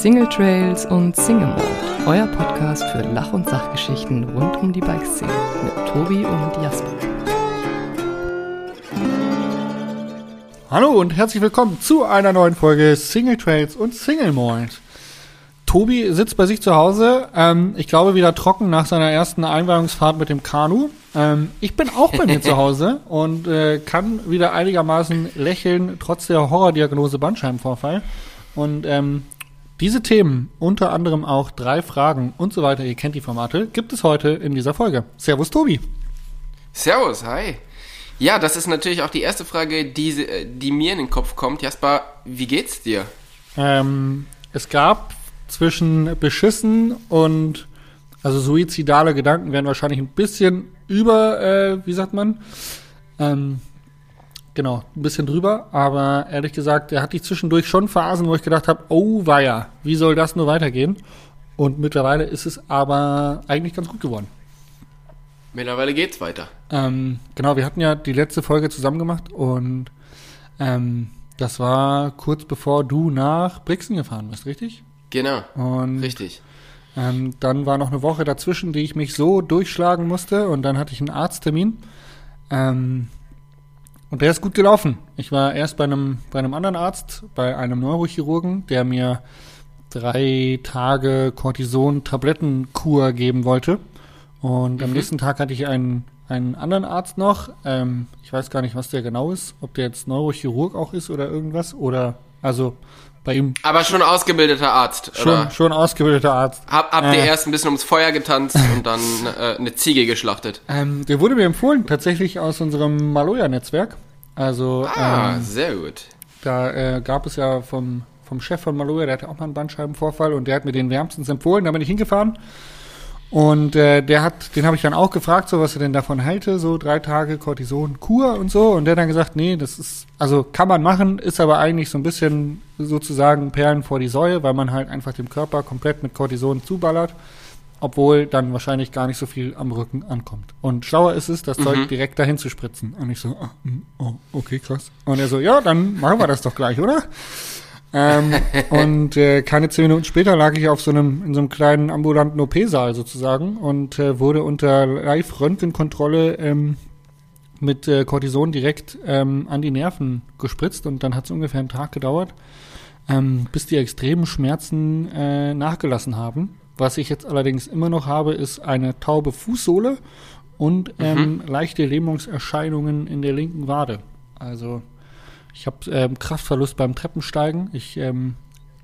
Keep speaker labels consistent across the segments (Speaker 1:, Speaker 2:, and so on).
Speaker 1: Single Trails und Single Mode, euer Podcast für Lach- und Sachgeschichten rund um die Bikeszene mit Tobi und Jasper.
Speaker 2: Hallo und herzlich willkommen zu einer neuen Folge Single Trails und Single Mode. Tobi sitzt bei sich zu Hause, ähm, ich glaube wieder trocken nach seiner ersten Einweihungsfahrt mit dem Kanu. Ähm, ich bin auch bei mir zu Hause und äh, kann wieder einigermaßen lächeln, trotz der Horrordiagnose Bandscheibenvorfall. Und ähm, diese Themen, unter anderem auch drei Fragen und so weiter, ihr kennt die Formate, gibt es heute in dieser Folge. Servus Tobi.
Speaker 3: Servus, hi. Ja, das ist natürlich auch die erste Frage, die, die mir in den Kopf kommt. Jasper, wie geht's dir?
Speaker 2: Ähm, es gab zwischen beschissen und also suizidale Gedanken werden wahrscheinlich ein bisschen über, äh, wie sagt man? Ähm, genau, ein bisschen drüber, aber ehrlich gesagt, er hatte ich zwischendurch schon Phasen, wo ich gedacht habe, oh weia, wie soll das nur weitergehen? Und mittlerweile ist es aber eigentlich ganz gut geworden.
Speaker 3: Mittlerweile geht's weiter.
Speaker 2: Ähm, genau, wir hatten ja die letzte Folge zusammen gemacht und ähm, das war kurz bevor du nach Brixen gefahren bist, richtig?
Speaker 3: Genau.
Speaker 2: Und
Speaker 3: Richtig.
Speaker 2: ähm, dann war noch eine Woche dazwischen, die ich mich so durchschlagen musste und dann hatte ich einen Arzttermin. Ähm, und der ist gut gelaufen. Ich war erst bei einem, bei einem anderen Arzt, bei einem Neurochirurgen, der mir drei Tage Cortison-Tablettenkur geben wollte. Und am
Speaker 3: Mhm.
Speaker 2: nächsten Tag hatte ich einen, einen anderen Arzt noch. Ähm, ich weiß gar nicht, was der genau ist, ob der jetzt Neurochirurg auch ist oder irgendwas. Oder also bei ihm
Speaker 3: Aber schon ausgebildeter Arzt,
Speaker 2: schon,
Speaker 3: oder?
Speaker 2: schon ausgebildeter Arzt.
Speaker 3: Hab, habt ihr
Speaker 2: Äh.
Speaker 3: erst ein bisschen ums Feuer getanzt und dann äh, eine Ziege geschlachtet?
Speaker 2: Ähm, der wurde mir empfohlen, tatsächlich aus unserem Maloja-Netzwerk. Also
Speaker 3: Ah,
Speaker 2: ähm,
Speaker 3: sehr gut.
Speaker 2: da äh, gab es ja vom, vom Chef von Maloja, der hatte auch mal einen Bandscheibenvorfall und der hat mir den wärmstens empfohlen. Da bin ich hingefahren. Und äh, der hat, den habe ich dann auch gefragt, so was er denn davon halte, so drei Tage Cortison-Kur und so. Und der hat dann gesagt, nee, das ist, also kann man machen, ist aber eigentlich so ein bisschen sozusagen Perlen vor die Säue, weil man halt einfach dem Körper komplett mit Cortison zuballert, obwohl dann wahrscheinlich gar nicht so viel am Rücken ankommt. Und schlauer ist es, das Zeug direkt dahin zu spritzen. Und ich so, ah, mm, oh, okay, krass. Und er so, ja, dann machen wir das doch gleich, oder? Ähm, und äh, keine zehn Minuten später lag ich auf so einem, in so einem kleinen ambulanten OP-Saal sozusagen und äh, wurde unter Live-Röntgenkontrolle ähm, mit äh, Cortison direkt ähm, an die Nerven gespritzt und dann hat es ungefähr einen Tag gedauert, ähm, bis die extremen Schmerzen äh, nachgelassen haben. Was ich jetzt allerdings immer noch habe, ist eine taube Fußsohle und ähm, leichte Lähmungserscheinungen in der linken Wade. Also ich habe ähm, Kraftverlust beim Treppensteigen. Ich ähm,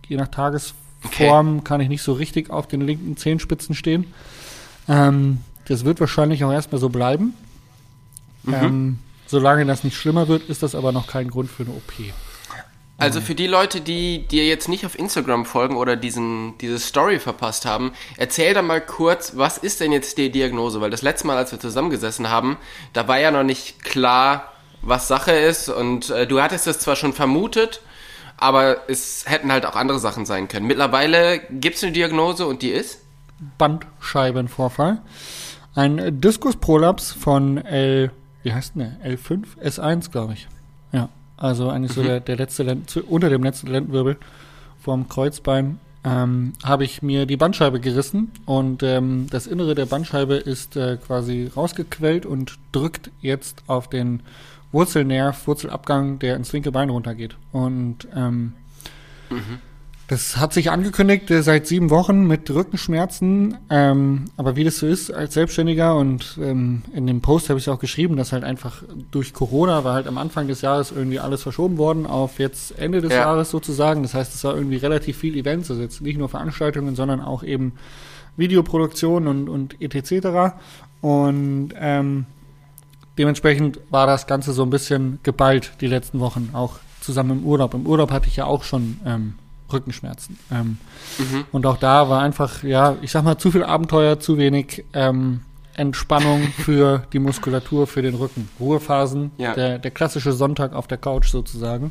Speaker 2: je nach Tagesform kann ich nicht so richtig auf den linken Zehenspitzen stehen. Ähm, das wird wahrscheinlich auch erstmal so bleiben. Ähm, solange das nicht schlimmer wird, ist das aber noch kein Grund für eine OP.
Speaker 3: Also für die Leute, die dir jetzt nicht auf Instagram folgen oder diesen, diese Story verpasst haben, erzähl da mal kurz, was ist denn jetzt die Diagnose? Weil das letzte Mal, als wir zusammengesessen haben, da war ja noch nicht klar, was Sache ist und äh, du hattest es zwar schon vermutet, aber es hätten halt auch andere Sachen sein können. Mittlerweile gibt es eine Diagnose und die ist?
Speaker 2: Bandscheibenvorfall. Ein Diskusprolaps von L, wie heißt denn der? L5? S1, glaube ich. Ja, also eigentlich so der, der letzte, Lend unter dem letzten Lendenwirbel vom Kreuzbein ähm, habe ich mir die Bandscheibe gerissen und ähm, das Innere der Bandscheibe ist äh, quasi rausgequellt und drückt jetzt auf den Wurzelnerv, Wurzelabgang, der ins linke Bein runtergeht. Und ähm, das hat sich angekündigt äh, seit sieben Wochen mit Rückenschmerzen. Ähm, aber wie das so ist als Selbstständiger und ähm, in dem Post habe ich auch geschrieben, dass halt einfach durch Corona war halt am Anfang des Jahres irgendwie alles verschoben worden auf jetzt Ende des
Speaker 3: Ja.
Speaker 2: Jahres sozusagen. Das heißt, es war irgendwie relativ viel Events, also jetzt nicht nur Veranstaltungen, sondern auch eben Videoproduktion und, und etc. Und ähm, dementsprechend war das Ganze so ein bisschen geballt die letzten Wochen, auch zusammen im Urlaub. Im Urlaub hatte ich ja auch schon ähm, Rückenschmerzen. Ähm, Und auch da war einfach, ja, ich sag mal, zu viel Abenteuer, zu wenig ähm, Entspannung für die Muskulatur, für den Rücken. Ruhephasen,
Speaker 3: Ja.
Speaker 2: der, der klassische Sonntag auf der Couch sozusagen.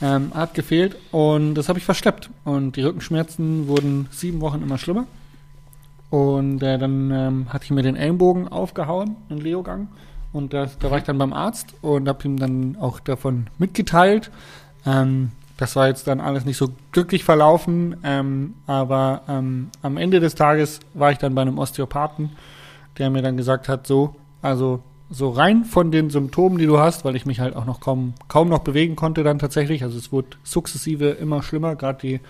Speaker 2: Ähm, hat gefehlt und das habe ich verschleppt. Und die Rückenschmerzen wurden sieben Wochen immer schlimmer. Und äh, dann ähm, hatte ich mir den Ellenbogen aufgehauen, einen Leogang. Und da, da war ich dann beim Arzt und habe ihm dann auch davon mitgeteilt. Ähm, das war jetzt dann alles nicht so glücklich verlaufen, ähm, aber ähm, am Ende des Tages war ich dann bei einem Osteopathen, der mir dann gesagt hat, so, also so rein von den Symptomen, die du hast, weil ich mich halt auch noch kaum, kaum noch bewegen konnte dann tatsächlich, also es wurde sukzessive immer schlimmer, gerade die,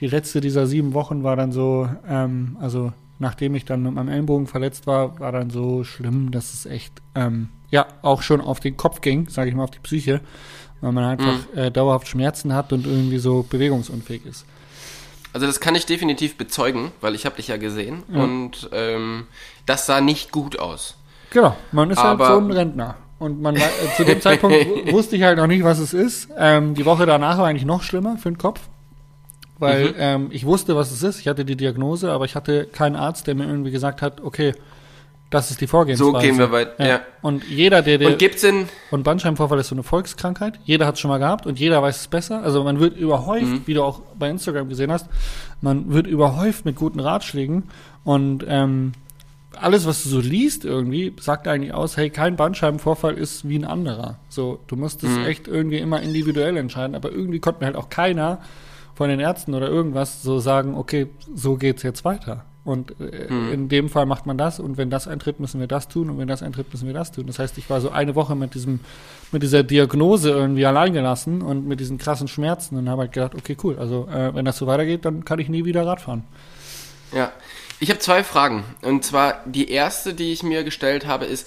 Speaker 2: die letzte dieser sieben Wochen war dann so, ähm, also nachdem ich dann mit meinem Ellenbogen verletzt war, war dann so schlimm, dass es echt, ähm, ja, auch schon auf den Kopf ging, sage ich mal, auf die Psyche weil man einfach mhm. äh, dauerhaft Schmerzen hat und irgendwie so bewegungsunfähig ist.
Speaker 3: Also das kann ich definitiv bezeugen, weil ich habe dich ja gesehen ja. und ähm, das sah nicht gut aus.
Speaker 2: Genau, man ist halt Aber halt so ein Rentner. Und man äh, zu dem Zeitpunkt wusste ich halt noch nicht, was es ist. Ähm, die Woche danach war eigentlich noch schlimmer für den Kopf, weil mhm. ähm, ich wusste, was es ist. Ich hatte die Diagnose, aber ich hatte keinen Arzt, der mir irgendwie gesagt hat, okay, das ist die Vorgehensweise.
Speaker 3: So gehen wir weiter. Ja. ja.
Speaker 2: Und jeder, der, der
Speaker 3: und gibt's denn
Speaker 2: und Bandscheibenvorfall ist so eine Volkskrankheit. Jeder hat es schon mal gehabt und jeder weiß es besser. Also man wird überhäuft, mhm. wie du auch bei Instagram gesehen hast, man wird überhäuft mit guten Ratschlägen und ähm, alles, was du so liest irgendwie, sagt eigentlich aus, hey, kein Bandscheibenvorfall ist wie ein anderer. So, du musst es mhm. echt irgendwie immer individuell entscheiden, aber irgendwie konnte mir halt auch keiner von den Ärzten oder irgendwas so sagen, okay, so geht's jetzt weiter. Und äh, mhm. in dem Fall macht man das und wenn das eintritt, müssen wir das tun und wenn das eintritt, müssen wir das tun. Das heißt, ich war so eine Woche mit diesem, mit dieser Diagnose irgendwie allein gelassen und mit diesen krassen Schmerzen und habe halt gedacht, okay, cool, also äh, wenn das so weitergeht, dann kann ich nie wieder Rad fahren.
Speaker 3: Ja, ich habe zwei Fragen. Und zwar die erste, die ich mir gestellt habe, ist,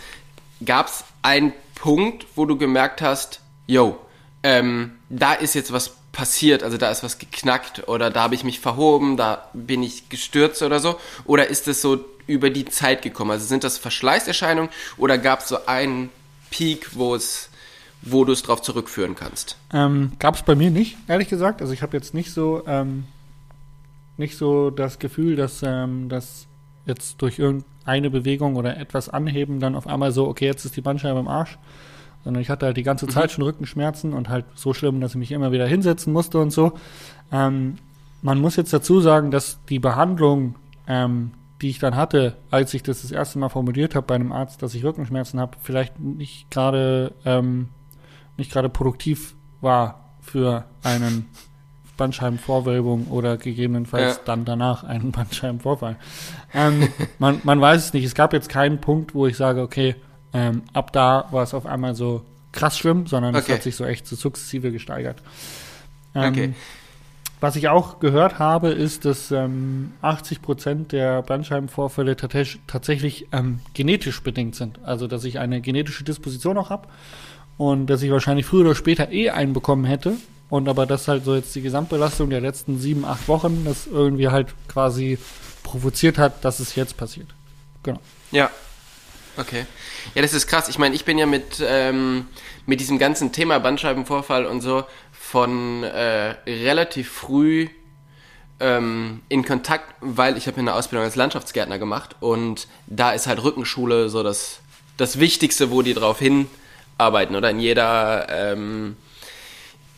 Speaker 3: gab es einen Punkt, wo du gemerkt hast, yo, ähm, da ist jetzt was passiert, also da ist was geknackt oder da habe ich mich verhoben, da bin ich gestürzt oder so? Oder ist es so über die Zeit gekommen? Also sind das Verschleißerscheinungen oder gab es so einen Peak, wo es wo du es drauf zurückführen kannst?
Speaker 2: Ähm, gab es bei mir nicht, ehrlich gesagt. Also ich habe jetzt nicht so ähm, nicht so das Gefühl, dass ähm, das jetzt durch irgendeine Bewegung oder etwas anheben dann auf einmal so, okay, jetzt ist die Bandscheibe im Arsch sondern ich hatte halt die ganze mhm. Zeit schon Rückenschmerzen und halt so schlimm, dass ich mich immer wieder hinsetzen musste und so. Ähm, man muss jetzt dazu sagen, dass die Behandlung, ähm, die ich dann hatte, als ich das das erste Mal formuliert habe bei einem Arzt, dass ich Rückenschmerzen habe, vielleicht nicht gerade ähm, nicht gerade produktiv war für einen Bandscheibenvorwölbung oder gegebenenfalls ja. dann danach einen Bandscheibenvorfall. Ähm, man, man weiß es nicht. Es gab jetzt keinen Punkt, wo ich sage, okay, ähm, ab da war es auf einmal so krass schlimm, sondern okay. es hat sich so echt so sukzessive gesteigert. Ähm, okay. Was ich auch gehört habe, ist, dass ähm, 80 Prozent der Bandscheibenvorfälle tatsächlich ähm, genetisch bedingt sind. Also, dass ich eine genetische Disposition auch habe und dass ich wahrscheinlich früher oder später eh einen bekommen hätte. Und aber das halt so jetzt die Gesamtbelastung der letzten sieben, acht Wochen, das irgendwie halt quasi provoziert hat, dass es jetzt passiert. Genau.
Speaker 3: Ja, Okay. Ja, das ist krass. Ich meine, ich bin ja mit, ähm, mit diesem ganzen Thema Bandscheibenvorfall und so von äh, relativ früh ähm, in Kontakt, weil ich habe eine Ausbildung als Landschaftsgärtner gemacht und da ist halt Rückenschule so das, das Wichtigste, wo die drauf hinarbeiten. Oder in jeder ähm,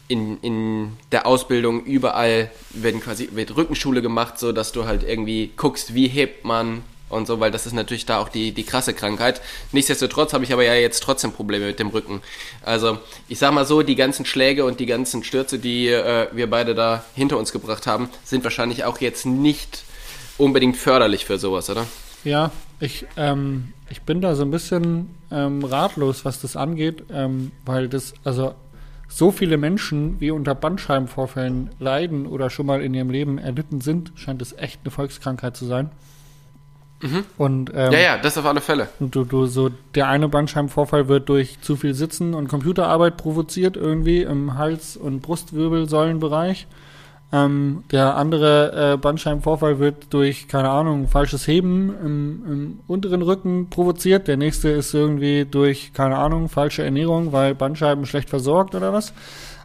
Speaker 3: in, in der Ausbildung überall werden quasi wird Rückenschule gemacht, so dass du halt irgendwie guckst, wie hebt man und so, weil das ist natürlich da auch die, die krasse Krankheit. Nichtsdestotrotz habe ich aber ja jetzt trotzdem Probleme mit dem Rücken. Also ich sag mal so, die ganzen Schläge und die ganzen Stürze, die äh, wir beide da hinter uns gebracht haben, sind wahrscheinlich auch jetzt nicht unbedingt förderlich für sowas, oder?
Speaker 2: Ja, ich, ähm, ich bin da so ein bisschen ähm, ratlos, was das angeht, ähm, weil das, also so viele Menschen, wie unter Bandscheibenvorfällen leiden oder schon mal in ihrem Leben erlitten sind, scheint es echt eine Volkskrankheit zu sein.
Speaker 3: Mhm. Und, ähm, ja, ja, das auf alle Fälle.
Speaker 2: Und du, du, so, der eine Bandscheibenvorfall wird durch zu viel Sitzen und Computerarbeit provoziert, irgendwie im Hals- und Brustwirbelsäulenbereich. Ähm, der andere äh, Bandscheibenvorfall wird durch, keine Ahnung, falsches Heben im, im unteren Rücken provoziert. Der nächste ist irgendwie durch, keine Ahnung, falsche Ernährung, weil Bandscheiben schlecht versorgt oder was.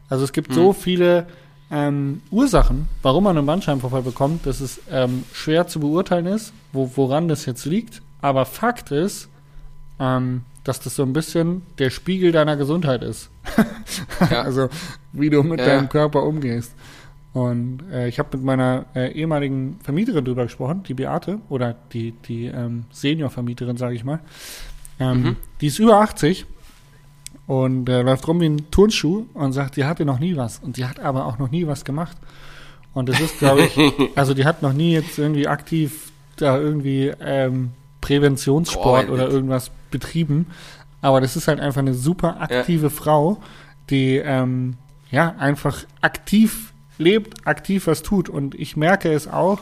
Speaker 2: Also es gibt mhm. so viele ähm, Ursachen, warum man einen Bandscheibenvorfall bekommt, dass es ähm, schwer zu beurteilen ist, wo, woran das jetzt liegt. Aber Fakt ist, ähm, dass das so ein bisschen der Spiegel deiner Gesundheit ist. ja. Also wie du mit ja. deinem Körper umgehst. Und äh, ich habe mit meiner äh, ehemaligen Vermieterin drüber gesprochen, die Beate, oder die, die ähm, Senior-Vermieterin, sage ich mal. Ähm, mhm. Die ist über 80 und äh, läuft rum wie ein Turnschuh und sagt, die hatte noch nie was. Und die hat aber auch noch nie was gemacht. Und das ist, glaube ich, also die hat noch nie jetzt irgendwie aktiv da irgendwie ähm, Präventionssport
Speaker 3: Boah,
Speaker 2: oder irgendwas betrieben. Aber das ist halt einfach eine super aktive Frau, die ähm, ja einfach aktiv lebt, aktiv was tut. Und ich merke es auch.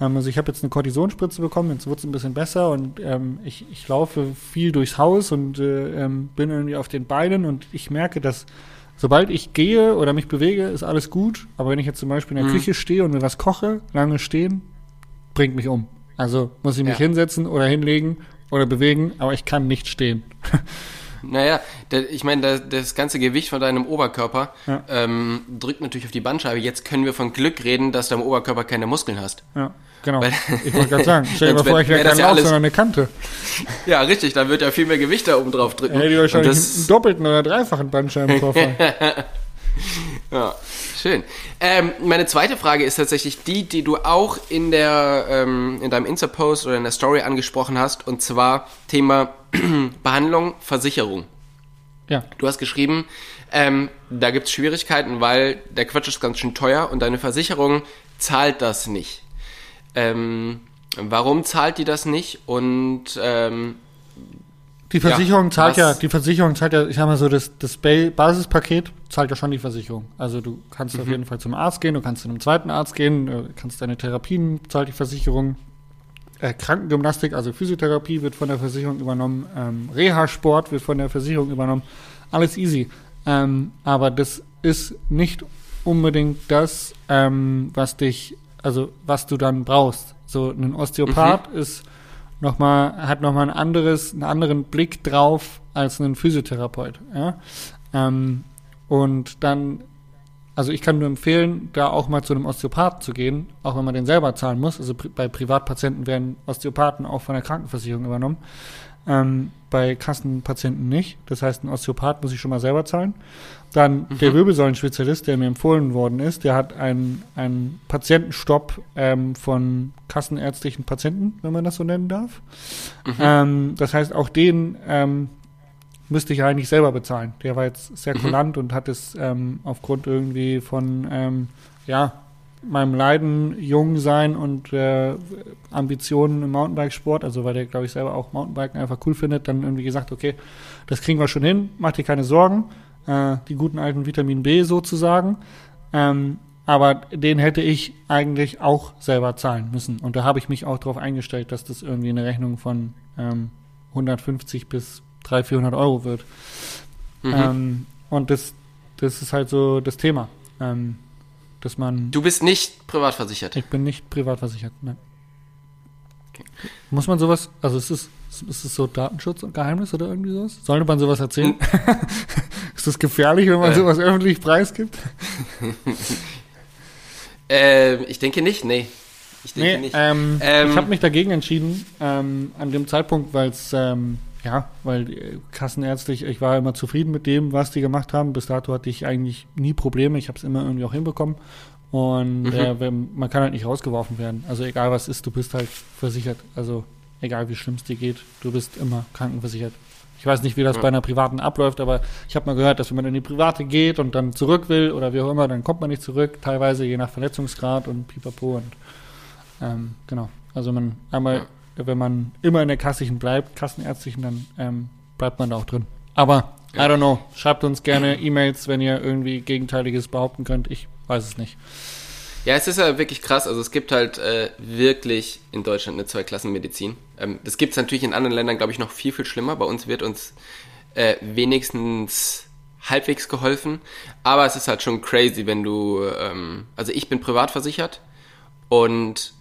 Speaker 2: Ähm, also ich habe jetzt eine Kortisonspritze bekommen, jetzt wird es ein bisschen besser und ähm, ich, ich laufe viel durchs Haus und äh, ähm, bin irgendwie auf den Beinen und ich merke, dass sobald ich gehe oder mich bewege, ist alles gut. Aber wenn ich jetzt zum Beispiel in der
Speaker 3: Mhm.
Speaker 2: Küche stehe und mir was koche, lange stehen, bringt mich um. Also muss ich mich
Speaker 3: Ja.
Speaker 2: hinsetzen oder hinlegen oder bewegen, aber ich kann nicht stehen.
Speaker 3: Naja, der, ich meine, das, das ganze Gewicht von deinem Oberkörper
Speaker 2: Ja.
Speaker 3: ähm, drückt natürlich auf die Bandscheibe. Jetzt können wir von Glück reden, dass du am Oberkörper keine Muskeln hast.
Speaker 2: Ja, genau.
Speaker 3: Weil-
Speaker 2: ich wollte gerade sagen, stell dir mal vor, ich wäre kein
Speaker 3: ja
Speaker 2: Lauf,
Speaker 3: alles-
Speaker 2: sondern eine Kante.
Speaker 3: Ja, richtig, dann wird ja viel mehr Gewicht da oben drauf drücken.
Speaker 2: Dann hätte ich wahrscheinlich
Speaker 3: das-
Speaker 2: einen doppelten oder dreifachen Bandscheibenvorfall.
Speaker 3: Ja, schön. Ähm, meine zweite Frage ist tatsächlich die, die du auch in der ähm, in deinem Insta-Post oder in der Story angesprochen hast, und zwar Thema Behandlung, Versicherung.
Speaker 2: ja,
Speaker 3: Du hast geschrieben, ähm, da gibt es Schwierigkeiten, weil der Quatsch ist ganz schön teuer und deine Versicherung zahlt das nicht. Ähm, warum zahlt die das nicht? Und ähm,
Speaker 2: Die Versicherung
Speaker 3: Ja,
Speaker 2: zahlt ja, die Versicherung zahlt ja, ich sag mal so, das, das Ba- Basispaket zahlt ja schon die Versicherung. Also du kannst
Speaker 3: Mhm.
Speaker 2: auf jeden Fall zum Arzt gehen, du kannst zu einem zweiten Arzt gehen, äh, kannst deine Therapien, zahlt die Versicherung. Äh, Krankengymnastik, also Physiotherapie wird von der Versicherung übernommen, ähm, Reha-Sport wird von der Versicherung übernommen, alles easy. Ähm, aber das ist nicht unbedingt das, ähm, was dich, also was du dann brauchst. So ein Osteopath ist noch mal, hat nochmal ein anderes, einen anderen Blick drauf als ein Physiotherapeut. Ja? Ähm, und dann, also ich kann nur empfehlen, da auch mal zu einem Osteopathen zu gehen, auch wenn man den selber zahlen muss. Also bei Privatpatienten werden Osteopathen auch von der Krankenversicherung übernommen. Ähm, bei Kassenpatienten nicht. Das heißt, ein Osteopath muss ich schon mal selber zahlen. Dann der Wirbelsäulenspezialist, der mir empfohlen worden ist, der hat einen, einen Patientenstopp ähm, von kassenärztlichen Patienten, wenn man das so nennen darf. Ähm, das heißt, auch den ähm, müsste ich eigentlich selber bezahlen. Der war jetzt sehr kulant und hat es ähm, aufgrund irgendwie von ähm, ja, meinem Leiden, jung sein und äh, Ambitionen im Mountainbikesport, also weil der, glaube ich, selber auch Mountainbiken einfach cool findet, dann irgendwie gesagt, okay, das kriegen wir schon hin, mach dir keine Sorgen, äh, die guten alten Vitamin B sozusagen. Ähm, aber den hätte ich eigentlich auch selber zahlen müssen. Und da habe ich mich auch darauf eingestellt, dass das irgendwie eine Rechnung von ähm, 150 bis 300, 400 Euro wird.
Speaker 3: mhm.
Speaker 2: Ähm, und das, das ist halt so das Thema. Ähm, dass man.
Speaker 3: du bist nicht privat versichert.
Speaker 2: Ich bin nicht privat versichert. Nein. Muss man sowas, also es, ist es so Datenschutz und Geheimnis oder irgendwie sowas? Sollte man sowas erzählen? ist das gefährlich, wenn man
Speaker 3: Äh.
Speaker 2: sowas öffentlich preisgibt?
Speaker 3: Ähm, ich denke nicht, nee. Ich denke
Speaker 2: Nee,
Speaker 3: nicht.
Speaker 2: ähm,
Speaker 3: Ähm,
Speaker 2: ich habe mich dagegen entschieden, ähm, an dem Zeitpunkt, weil es, ähm, ja, weil äh, kassenärztlich, ich war immer zufrieden mit dem, was die gemacht haben. Bis dato hatte ich eigentlich nie Probleme, ich habe es immer irgendwie auch hinbekommen. Und
Speaker 3: Mhm.
Speaker 2: äh, man kann halt nicht rausgeworfen werden. Also egal was ist, du bist halt versichert. Also egal wie schlimm es dir geht, du bist immer krankenversichert. Ich weiß nicht, wie das
Speaker 3: Ja.
Speaker 2: bei einer privaten abläuft, aber ich habe mal gehört, dass wenn man in die private geht und dann zurück will oder wie auch immer, dann kommt man nicht zurück, teilweise je nach Verletzungsgrad und pipapo und ähm, genau. Also man einmal, wenn man immer in der kassischen bleibt, kassenärztlichen, dann ähm, bleibt man da auch drin. Aber I don't know. Schreibt uns gerne E-Mails, wenn ihr irgendwie Gegenteiliges behaupten könnt. Ich weiß es nicht.
Speaker 3: Ja, es ist ja wirklich krass. Also es gibt halt äh, wirklich in Deutschland eine Zweiklassenmedizin. Ähm, das gibt es natürlich in anderen Ländern, glaube ich, noch viel, viel schlimmer. Bei uns wird uns äh, wenigstens halbwegs geholfen. Aber es ist halt schon crazy, wenn du, ähm, also ich bin privat versichert und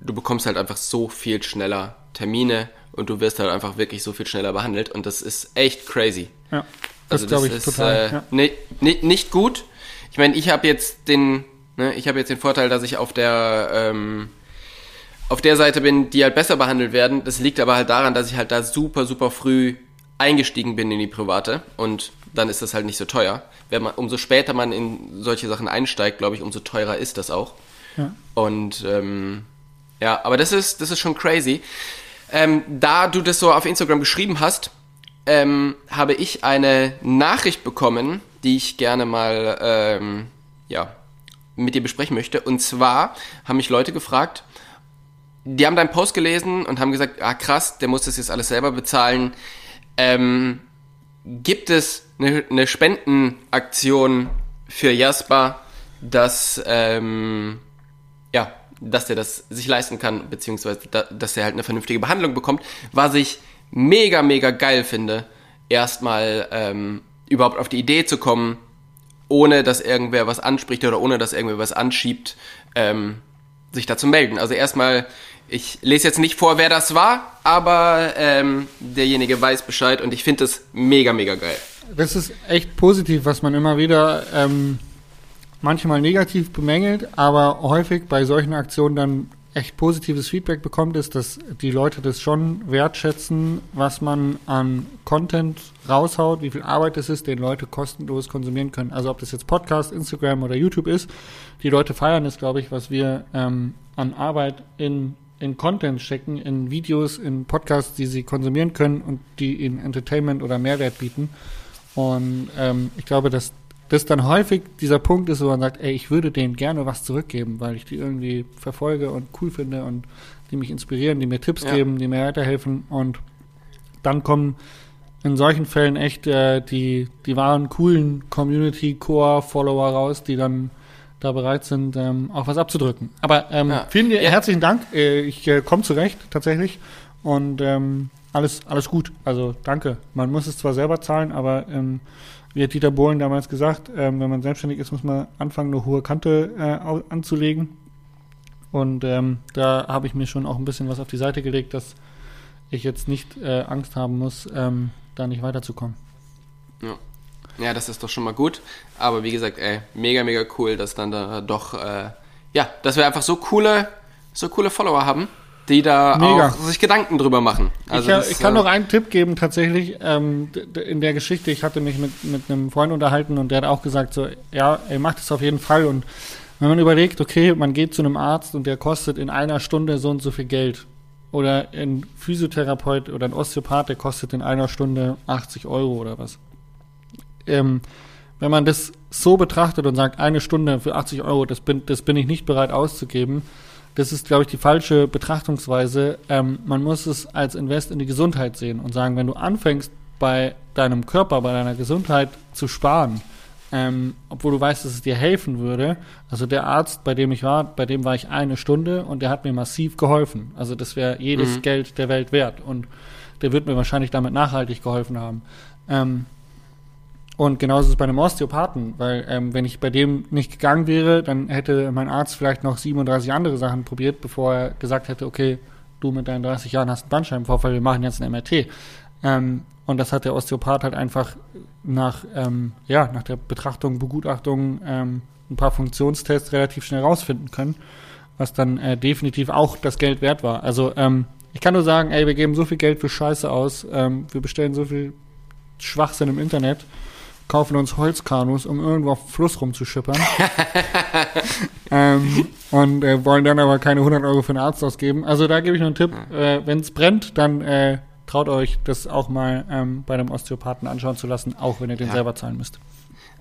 Speaker 3: du bekommst halt einfach so viel schneller Termine und du wirst halt einfach wirklich so viel schneller behandelt und das ist echt crazy.
Speaker 2: Ja, das
Speaker 3: Also
Speaker 2: glaube ich
Speaker 3: ist,
Speaker 2: total.
Speaker 3: Äh,
Speaker 2: ja.
Speaker 3: ni- ni- nicht gut. Ich meine, ich habe jetzt den, ne, ich habe jetzt den Vorteil, dass ich auf der ähm, auf der Seite bin, die halt besser behandelt werden. Das liegt aber halt daran, dass ich halt da super, super früh eingestiegen bin in die private und dann ist das halt nicht so teuer. Wenn man, umso später man in solche Sachen einsteigt, glaube ich, umso teurer ist das auch.
Speaker 2: Ja.
Speaker 3: Und ähm, ja, aber das ist, das ist schon crazy. Ähm, da du das so auf Instagram geschrieben hast ähm, habe ich eine Nachricht bekommen, die ich gerne mal ähm, ja, mit dir besprechen möchte. Und zwar haben mich Leute gefragt, die haben deinen Post gelesen und haben gesagt, ah krass, der muss das jetzt alles selber bezahlen. Ähm, gibt es eine, eine Spendenaktion für Jasper, dass ähm, ja, dass der das sich leisten kann, beziehungsweise da, dass er halt eine vernünftige Behandlung bekommt, was ich mega, mega geil finde, erstmal ähm, überhaupt auf die Idee zu kommen, ohne dass irgendwer was anspricht oder ohne dass irgendwer was anschiebt, ähm, sich da zu melden. Also erstmal, ich lese jetzt nicht vor, wer das war, aber ähm, derjenige weiß Bescheid und ich finde das mega, mega geil.
Speaker 2: Das ist echt positiv, was man immer wieder ähm, manchmal negativ bemängelt, aber häufig bei solchen Aktionen dann echt positives Feedback bekommt, ist, dass die Leute das schon wertschätzen, was man an Content raushaut, wie viel Arbeit es ist, den Leute kostenlos konsumieren können. Also ob das jetzt Podcast, Instagram oder YouTube ist, die Leute feiern es, glaube ich, was wir ähm, an Arbeit in, in Content stecken, in Videos, in Podcasts, die sie konsumieren können und die ihnen Entertainment oder Mehrwert bieten. Und ähm, ich glaube, dass das dann häufig dieser Punkt ist, wo man sagt, ey, ich würde denen gerne was zurückgeben, weil ich die irgendwie verfolge und cool finde und die mich inspirieren, die mir Tipps
Speaker 3: Ja.
Speaker 2: geben, die mir weiterhelfen und dann kommen in solchen Fällen echt äh, die, die wahren coolen Community-Core-Follower raus, die dann da bereit sind, ähm, auch was abzudrücken. Aber ähm,
Speaker 3: Ja.
Speaker 2: vielen
Speaker 3: Ja.
Speaker 2: herzlichen Dank. Äh, ich äh, komme zurecht, tatsächlich. Und ähm, alles, alles gut. Also danke. Man muss es zwar selber zahlen, aber ähm, wie hat Dieter Bohlen damals gesagt, ähm, wenn man selbstständig ist, muss man anfangen, eine hohe Kante äh, anzulegen. Und ähm, da habe ich mir schon auch ein bisschen was auf die Seite gelegt, dass ich jetzt nicht äh, Angst haben muss, ähm, da nicht weiterzukommen.
Speaker 3: Ja, das ist doch schon mal gut. Aber wie gesagt, ey, mega, mega cool, dass dann da doch, äh, ja, dass wir einfach so coole, so coole Follower haben, die da
Speaker 2: Mega.
Speaker 3: auch sich Gedanken drüber machen. Also
Speaker 2: ich,
Speaker 3: das,
Speaker 2: ich kann
Speaker 3: äh,
Speaker 2: noch einen Tipp geben, tatsächlich, ähm, in der Geschichte, ich hatte mich mit, mit einem Freund unterhalten und der hat auch gesagt, so, ja, ey, macht es auf jeden Fall und wenn man überlegt, okay, man geht zu einem Arzt und der kostet in einer Stunde so und so viel Geld oder ein Physiotherapeut oder ein Osteopath, der kostet in einer Stunde 80 Euro oder was. Ähm, wenn man das so betrachtet und sagt, eine Stunde für 80 Euro, das bin, das bin ich nicht bereit auszugeben, das ist, glaube ich, die falsche Betrachtungsweise. Ähm, man muss es als Invest in die Gesundheit sehen und sagen, wenn du anfängst, bei deinem Körper, bei deiner Gesundheit zu sparen, ähm, obwohl du weißt, dass es dir helfen würde. Also der Arzt, bei dem ich war, bei dem war ich eine Stunde und der hat mir massiv geholfen. Also das wäre jedes
Speaker 3: Mhm.
Speaker 2: Geld der Welt wert und der wird mir wahrscheinlich damit nachhaltig geholfen haben. Ähm, und genauso ist es bei einem Osteopathen, weil ähm, wenn ich bei dem nicht gegangen wäre, dann hätte mein Arzt vielleicht noch 37 andere Sachen probiert, bevor er gesagt hätte, okay, du mit deinen 30 Jahren hast einen Bandscheibenvorfall, wir machen jetzt ein MRT. Ähm, und das hat der Osteopath halt einfach nach, ähm, ja, nach der Betrachtung, Begutachtung, ähm, ein paar Funktionstests relativ schnell rausfinden können, was dann äh, definitiv auch das Geld wert war. Also ähm, ich kann nur sagen, ey, wir geben so viel Geld für Scheiße aus, ähm, wir bestellen so viel Schwachsinn im Internet, kaufen uns Holzkanus, um irgendwo auf dem Fluss rumzuschippern. ähm, und äh, wollen dann aber keine 100 Euro für einen Arzt ausgeben. Also da gebe ich noch einen Tipp, äh, wenn es brennt, dann äh, traut euch, das auch mal ähm, bei einem Osteopathen anschauen zu lassen, auch wenn ihr den
Speaker 3: Ja.
Speaker 2: selber zahlen müsst.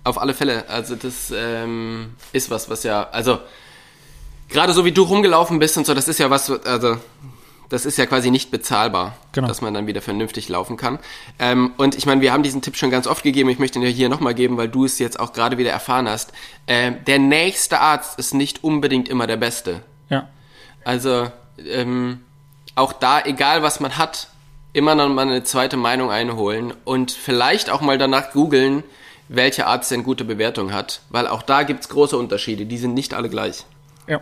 Speaker 3: Auf alle Fälle. Also das ähm, ist was, was ja, also gerade so wie du rumgelaufen bist und so, das ist ja was, also das ist ja quasi nicht bezahlbar,
Speaker 2: Genau.
Speaker 3: dass man dann wieder vernünftig laufen kann. Ähm, und ich meine, wir haben diesen Tipp schon ganz oft gegeben. Ich möchte ihn dir hier nochmal geben, weil du es jetzt auch gerade wieder erfahren hast. Ähm, der nächste Arzt ist nicht unbedingt immer der beste.
Speaker 2: Ja,
Speaker 3: Also ähm, auch da, egal was man hat, immer noch mal eine zweite Meinung einholen und vielleicht auch mal danach googeln, welcher Arzt denn gute Bewertung hat, weil auch da gibt's große Unterschiede, die sind nicht alle gleich.
Speaker 2: ja.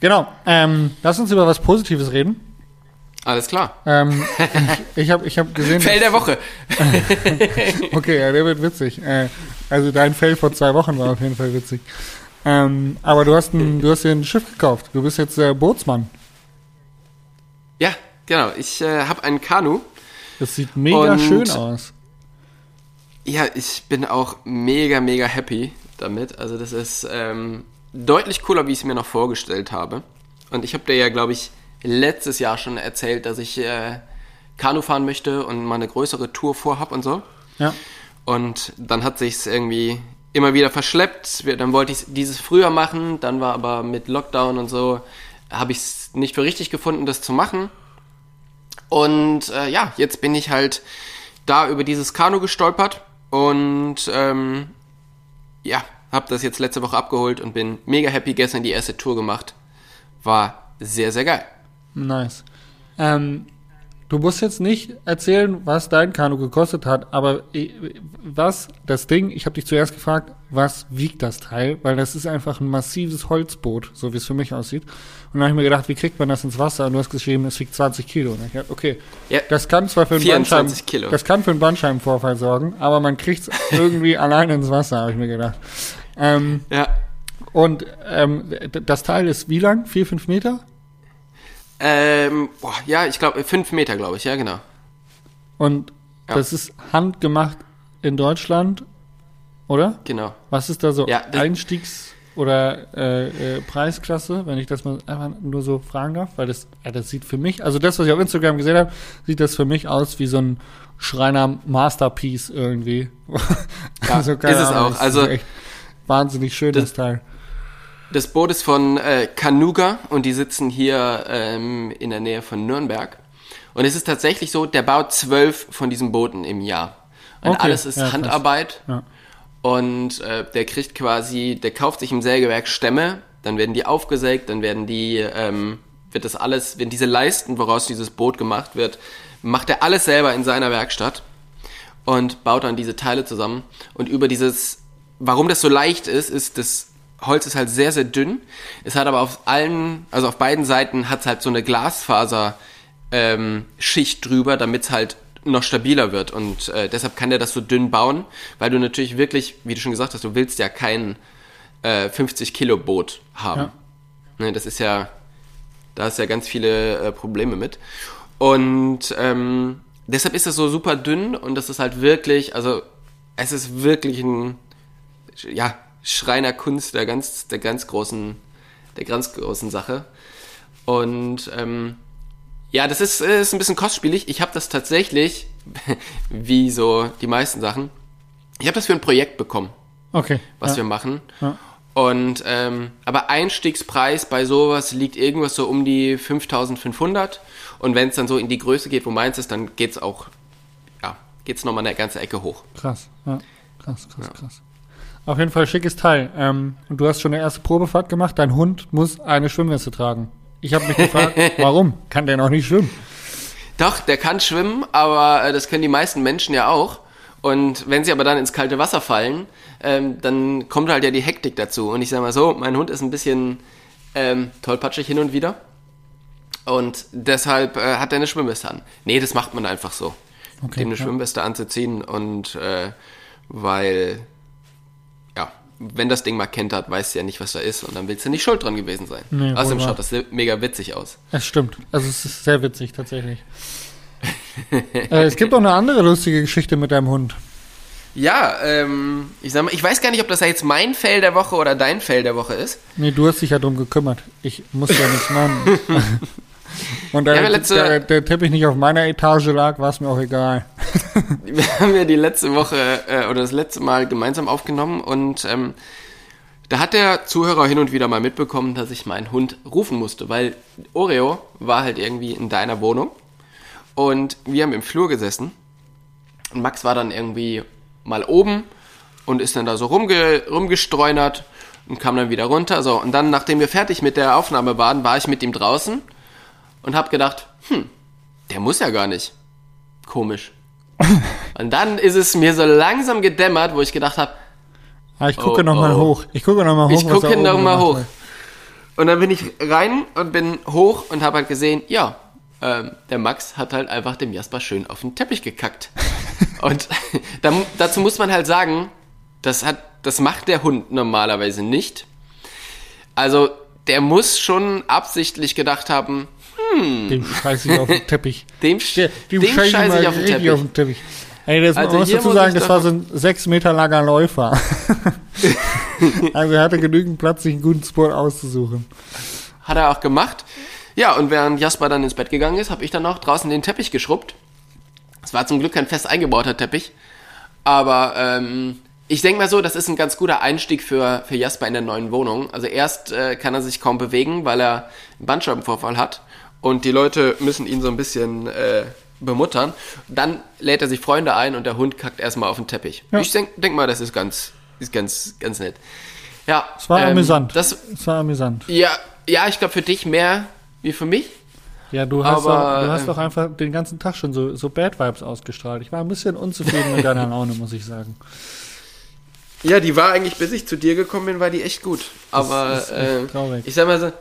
Speaker 2: Genau. Ähm, lass uns über was Positives reden.
Speaker 3: Alles klar.
Speaker 2: Ähm, ich ich habe ich hab gesehen.
Speaker 3: Fell der Woche.
Speaker 2: Okay, ja, der wird witzig. Äh, also dein Fail vor zwei Wochen war auf jeden Fall witzig. Ähm, aber du hast, ein, du hast dir ein Schiff gekauft. Du bist jetzt äh, Bootsmann.
Speaker 3: Ja, genau. Ich äh, habe ein Kanu.
Speaker 2: Das sieht mega schön aus.
Speaker 3: Ja, ich bin auch mega, mega happy damit. Also das ist ähm, deutlich cooler, wie ich es mir noch vorgestellt habe. Und ich habe dir ja, glaube ich, letztes Jahr schon erzählt, dass ich äh, Kanu fahren möchte und mal eine größere Tour vorhab und so.
Speaker 2: Ja.
Speaker 3: Und dann hat sich's irgendwie immer wieder verschleppt. Dann wollte ich dieses früher machen, dann war aber mit Lockdown und so, habe ich es nicht für richtig gefunden, das zu machen. Und äh, ja, jetzt bin ich halt da über dieses Kanu gestolpert und ähm, ja, habe das jetzt letzte Woche abgeholt und bin mega happy. Gestern die erste Tour gemacht. War sehr, sehr geil.
Speaker 2: Nice. Ähm, du musst jetzt nicht erzählen, was dein Kanu gekostet hat, aber äh, was, das Ding, ich habe dich zuerst gefragt, was wiegt das Teil? Weil das ist einfach ein massives Holzboot, so wie es für mich aussieht. Und dann habe ich mir gedacht, wie kriegt man das ins Wasser? Und du hast geschrieben, es wiegt 20 Kilo. Und ich dachte, okay,
Speaker 3: Ja.
Speaker 2: das kann zwar für einen
Speaker 3: 24
Speaker 2: Bandscheiben,
Speaker 3: Kilo.
Speaker 2: das kann für einen Bandscheibenvorfall sorgen, aber man kriegt es irgendwie alleine ins Wasser, habe ich mir gedacht. Ähm,
Speaker 3: Ja.
Speaker 2: und ähm, das Teil ist wie lang? Vier, fünf Meter?
Speaker 3: Ähm, boah, ja, ich glaube, fünf Meter, glaube ich, ja, genau.
Speaker 2: Und
Speaker 3: Ja.
Speaker 2: das ist handgemacht in Deutschland, oder?
Speaker 3: Genau.
Speaker 2: Was ist da so
Speaker 3: Ja,
Speaker 2: Einstiegs- oder äh, äh, Preisklasse, wenn ich das mal einfach nur so fragen darf? Weil das, ja, das sieht für mich, also das, was ich auf Instagram gesehen habe, sieht das für mich aus wie so ein Schreiner Masterpiece irgendwie.
Speaker 3: Ja, ist es auch.
Speaker 2: das
Speaker 3: Also-
Speaker 2: echt wahnsinnig schön, das,
Speaker 3: Das-
Speaker 2: Teil.
Speaker 3: Das Boot ist von äh, Kanuga und die sitzen hier ähm, in der Nähe von Nürnberg. Und es ist tatsächlich so, der baut zwölf von diesen Booten im Jahr. Und
Speaker 2: Okay,
Speaker 3: alles ist
Speaker 2: ja.
Speaker 3: Handarbeit.
Speaker 2: Ja.
Speaker 3: Und äh, der kriegt quasi, der kauft sich im Sägewerk Stämme, dann werden die aufgesägt, dann werden die, ähm, wird das alles, wenn diese Leisten, woraus dieses Boot gemacht wird, macht er alles selber in seiner Werkstatt und baut dann diese Teile zusammen. Und über dieses, warum das so leicht ist, ist das Holz ist halt sehr, sehr dünn. Es hat aber auf allen, also auf beiden Seiten hat es halt so eine Glasfaser ähm, Schicht drüber, damit es halt noch stabiler wird. Und äh, deshalb kann der das so dünn bauen, weil du natürlich wirklich, wie du schon gesagt hast, du willst ja kein äh, 50 Kilo Boot haben.
Speaker 2: Ja.
Speaker 3: Ne, das ist ja, da ist ja ganz viele äh, Probleme mit. Und ähm, deshalb ist es so super dünn und das ist halt wirklich, also es ist wirklich ein, ja, Schreinerkunst der ganz, der ganz großen, der ganz großen Sache. Und ähm, ja, das ist, äh, ist ein bisschen kostspielig. Ich habe das tatsächlich, wie so die meisten Sachen, ich habe das für ein Projekt bekommen
Speaker 2: Okay.
Speaker 3: was
Speaker 2: ja.
Speaker 3: wir machen.
Speaker 2: Ja.
Speaker 3: Und ähm, aber Einstiegspreis bei sowas liegt irgendwas so um die 5.500 und wenn es dann so in die Größe geht, wo meins ist, dann geht's auch ja, geht's noch mal eine ganze Ecke hoch.
Speaker 2: Krass, ja. Krass, krass, krass. Auf jeden Fall schickes Teil. Ähm, und du hast schon eine erste Probefahrt gemacht. Dein Hund muss eine Schwimmweste tragen. Ich habe mich gefragt, warum? Kann der noch nicht schwimmen?
Speaker 3: Doch, der kann schwimmen, aber äh, das können die meisten Menschen ja auch. Und wenn sie aber dann ins kalte Wasser fallen, ähm, dann kommt halt ja die Hektik dazu. Und ich sag mal so, mein Hund ist ein bisschen ähm, tollpatschig hin und wieder. Und deshalb äh, hat er eine Schwimmweste an. Nee, das macht man einfach so.
Speaker 2: Okay,
Speaker 3: dem eine
Speaker 2: ja.
Speaker 3: Schwimmweste anzuziehen und äh, weil, wenn das Ding mal kentert, weißt du ja nicht, was da ist und dann willst du nicht schuld dran gewesen sein.
Speaker 2: Nee,
Speaker 3: Außerdem schaut das mega witzig aus.
Speaker 2: Es stimmt. Also es ist sehr witzig tatsächlich. äh, es gibt auch eine andere lustige Geschichte mit deinem Hund.
Speaker 3: Ja, ähm, ich sag mal, ich weiß gar nicht, ob das jetzt mein Fail der Woche oder dein Fail der Woche ist.
Speaker 2: Nee, du hast dich ja drum gekümmert. Ich muss ja nichts machen. Und da
Speaker 3: Ja, letzte-
Speaker 2: der, der Teppich nicht auf meiner Etage lag, war es mir auch egal.
Speaker 3: Wir haben ja die letzte Woche äh, oder das letzte Mal gemeinsam aufgenommen und ähm, da hat der Zuhörer hin und wieder mal mitbekommen, dass ich meinen Hund rufen musste, weil Oreo war halt irgendwie in deiner Wohnung und wir haben im Flur gesessen und Max war dann irgendwie mal oben und ist dann da so rumge rumgestreunert und kam dann wieder runter. So, und dann, nachdem wir fertig mit der Aufnahme waren, war ich mit ihm draußen und hab gedacht, hm, der muss ja gar nicht. Komisch. Und dann ist es mir so langsam gedämmert, wo ich gedacht habe,
Speaker 2: Ah, ich gucke
Speaker 3: Oh,
Speaker 2: noch mal
Speaker 3: oh.
Speaker 2: hoch. Ich gucke noch mal hoch.
Speaker 3: ich gucke
Speaker 2: oben
Speaker 3: noch mal
Speaker 2: gemacht
Speaker 3: hoch.
Speaker 2: wird.
Speaker 3: Und dann bin ich rein und bin hoch und habe halt gesehen, ja, ähm, der Max hat halt einfach dem Jasper schön auf den Teppich gekackt. und da, dazu muss man halt sagen, das hat, das macht der Hund normalerweise nicht. Also der muss schon absichtlich gedacht haben,
Speaker 2: Dem scheiße ich auf den Teppich.
Speaker 3: dem, dem
Speaker 2: dem scheiße ich
Speaker 3: scheiße
Speaker 2: mal
Speaker 3: ich auf den Teppich.
Speaker 2: auf den Teppich. Ey, das
Speaker 3: Also
Speaker 2: man muss dazu sagen,
Speaker 3: ich
Speaker 2: das war so ein sechs Meter langer Läufer. also er hatte genügend Platz, sich einen guten Spot auszusuchen.
Speaker 3: Hat er auch gemacht. Ja, und während Jasper dann ins Bett gegangen ist, habe ich dann auch draußen den Teppich geschrubbt. Es war zum Glück kein fest eingebauter Teppich. Aber ähm, ich denke mal so, das ist ein ganz guter Einstieg für, für Jasper in der neuen Wohnung. Also erst äh, kann er sich kaum bewegen, weil er einen Bandscheibenvorfall hat. Und die Leute müssen ihn so ein bisschen äh, bemuttern. Dann lädt er sich Freunde ein und der Hund kackt erstmal auf den Teppich.
Speaker 2: Ja.
Speaker 3: Ich denke denk mal, das ist ganz, ist ganz, ganz nett. Ja.
Speaker 2: Es war
Speaker 3: ähm,
Speaker 2: amüsant.
Speaker 3: Das,
Speaker 2: es war amüsant.
Speaker 3: ja, ja, ich glaube für dich mehr wie für mich.
Speaker 2: Ja, du hast,
Speaker 3: Aber,
Speaker 2: doch, du hast
Speaker 3: ähm,
Speaker 2: doch einfach den ganzen Tag schon so, so Bad Vibes ausgestrahlt. Ich war ein bisschen unzufrieden mit deiner Laune, muss ich sagen.
Speaker 3: Ja, die war eigentlich, bis ich zu dir gekommen bin, war die echt gut. Aber äh,
Speaker 2: traurig.
Speaker 3: ich sag mal so,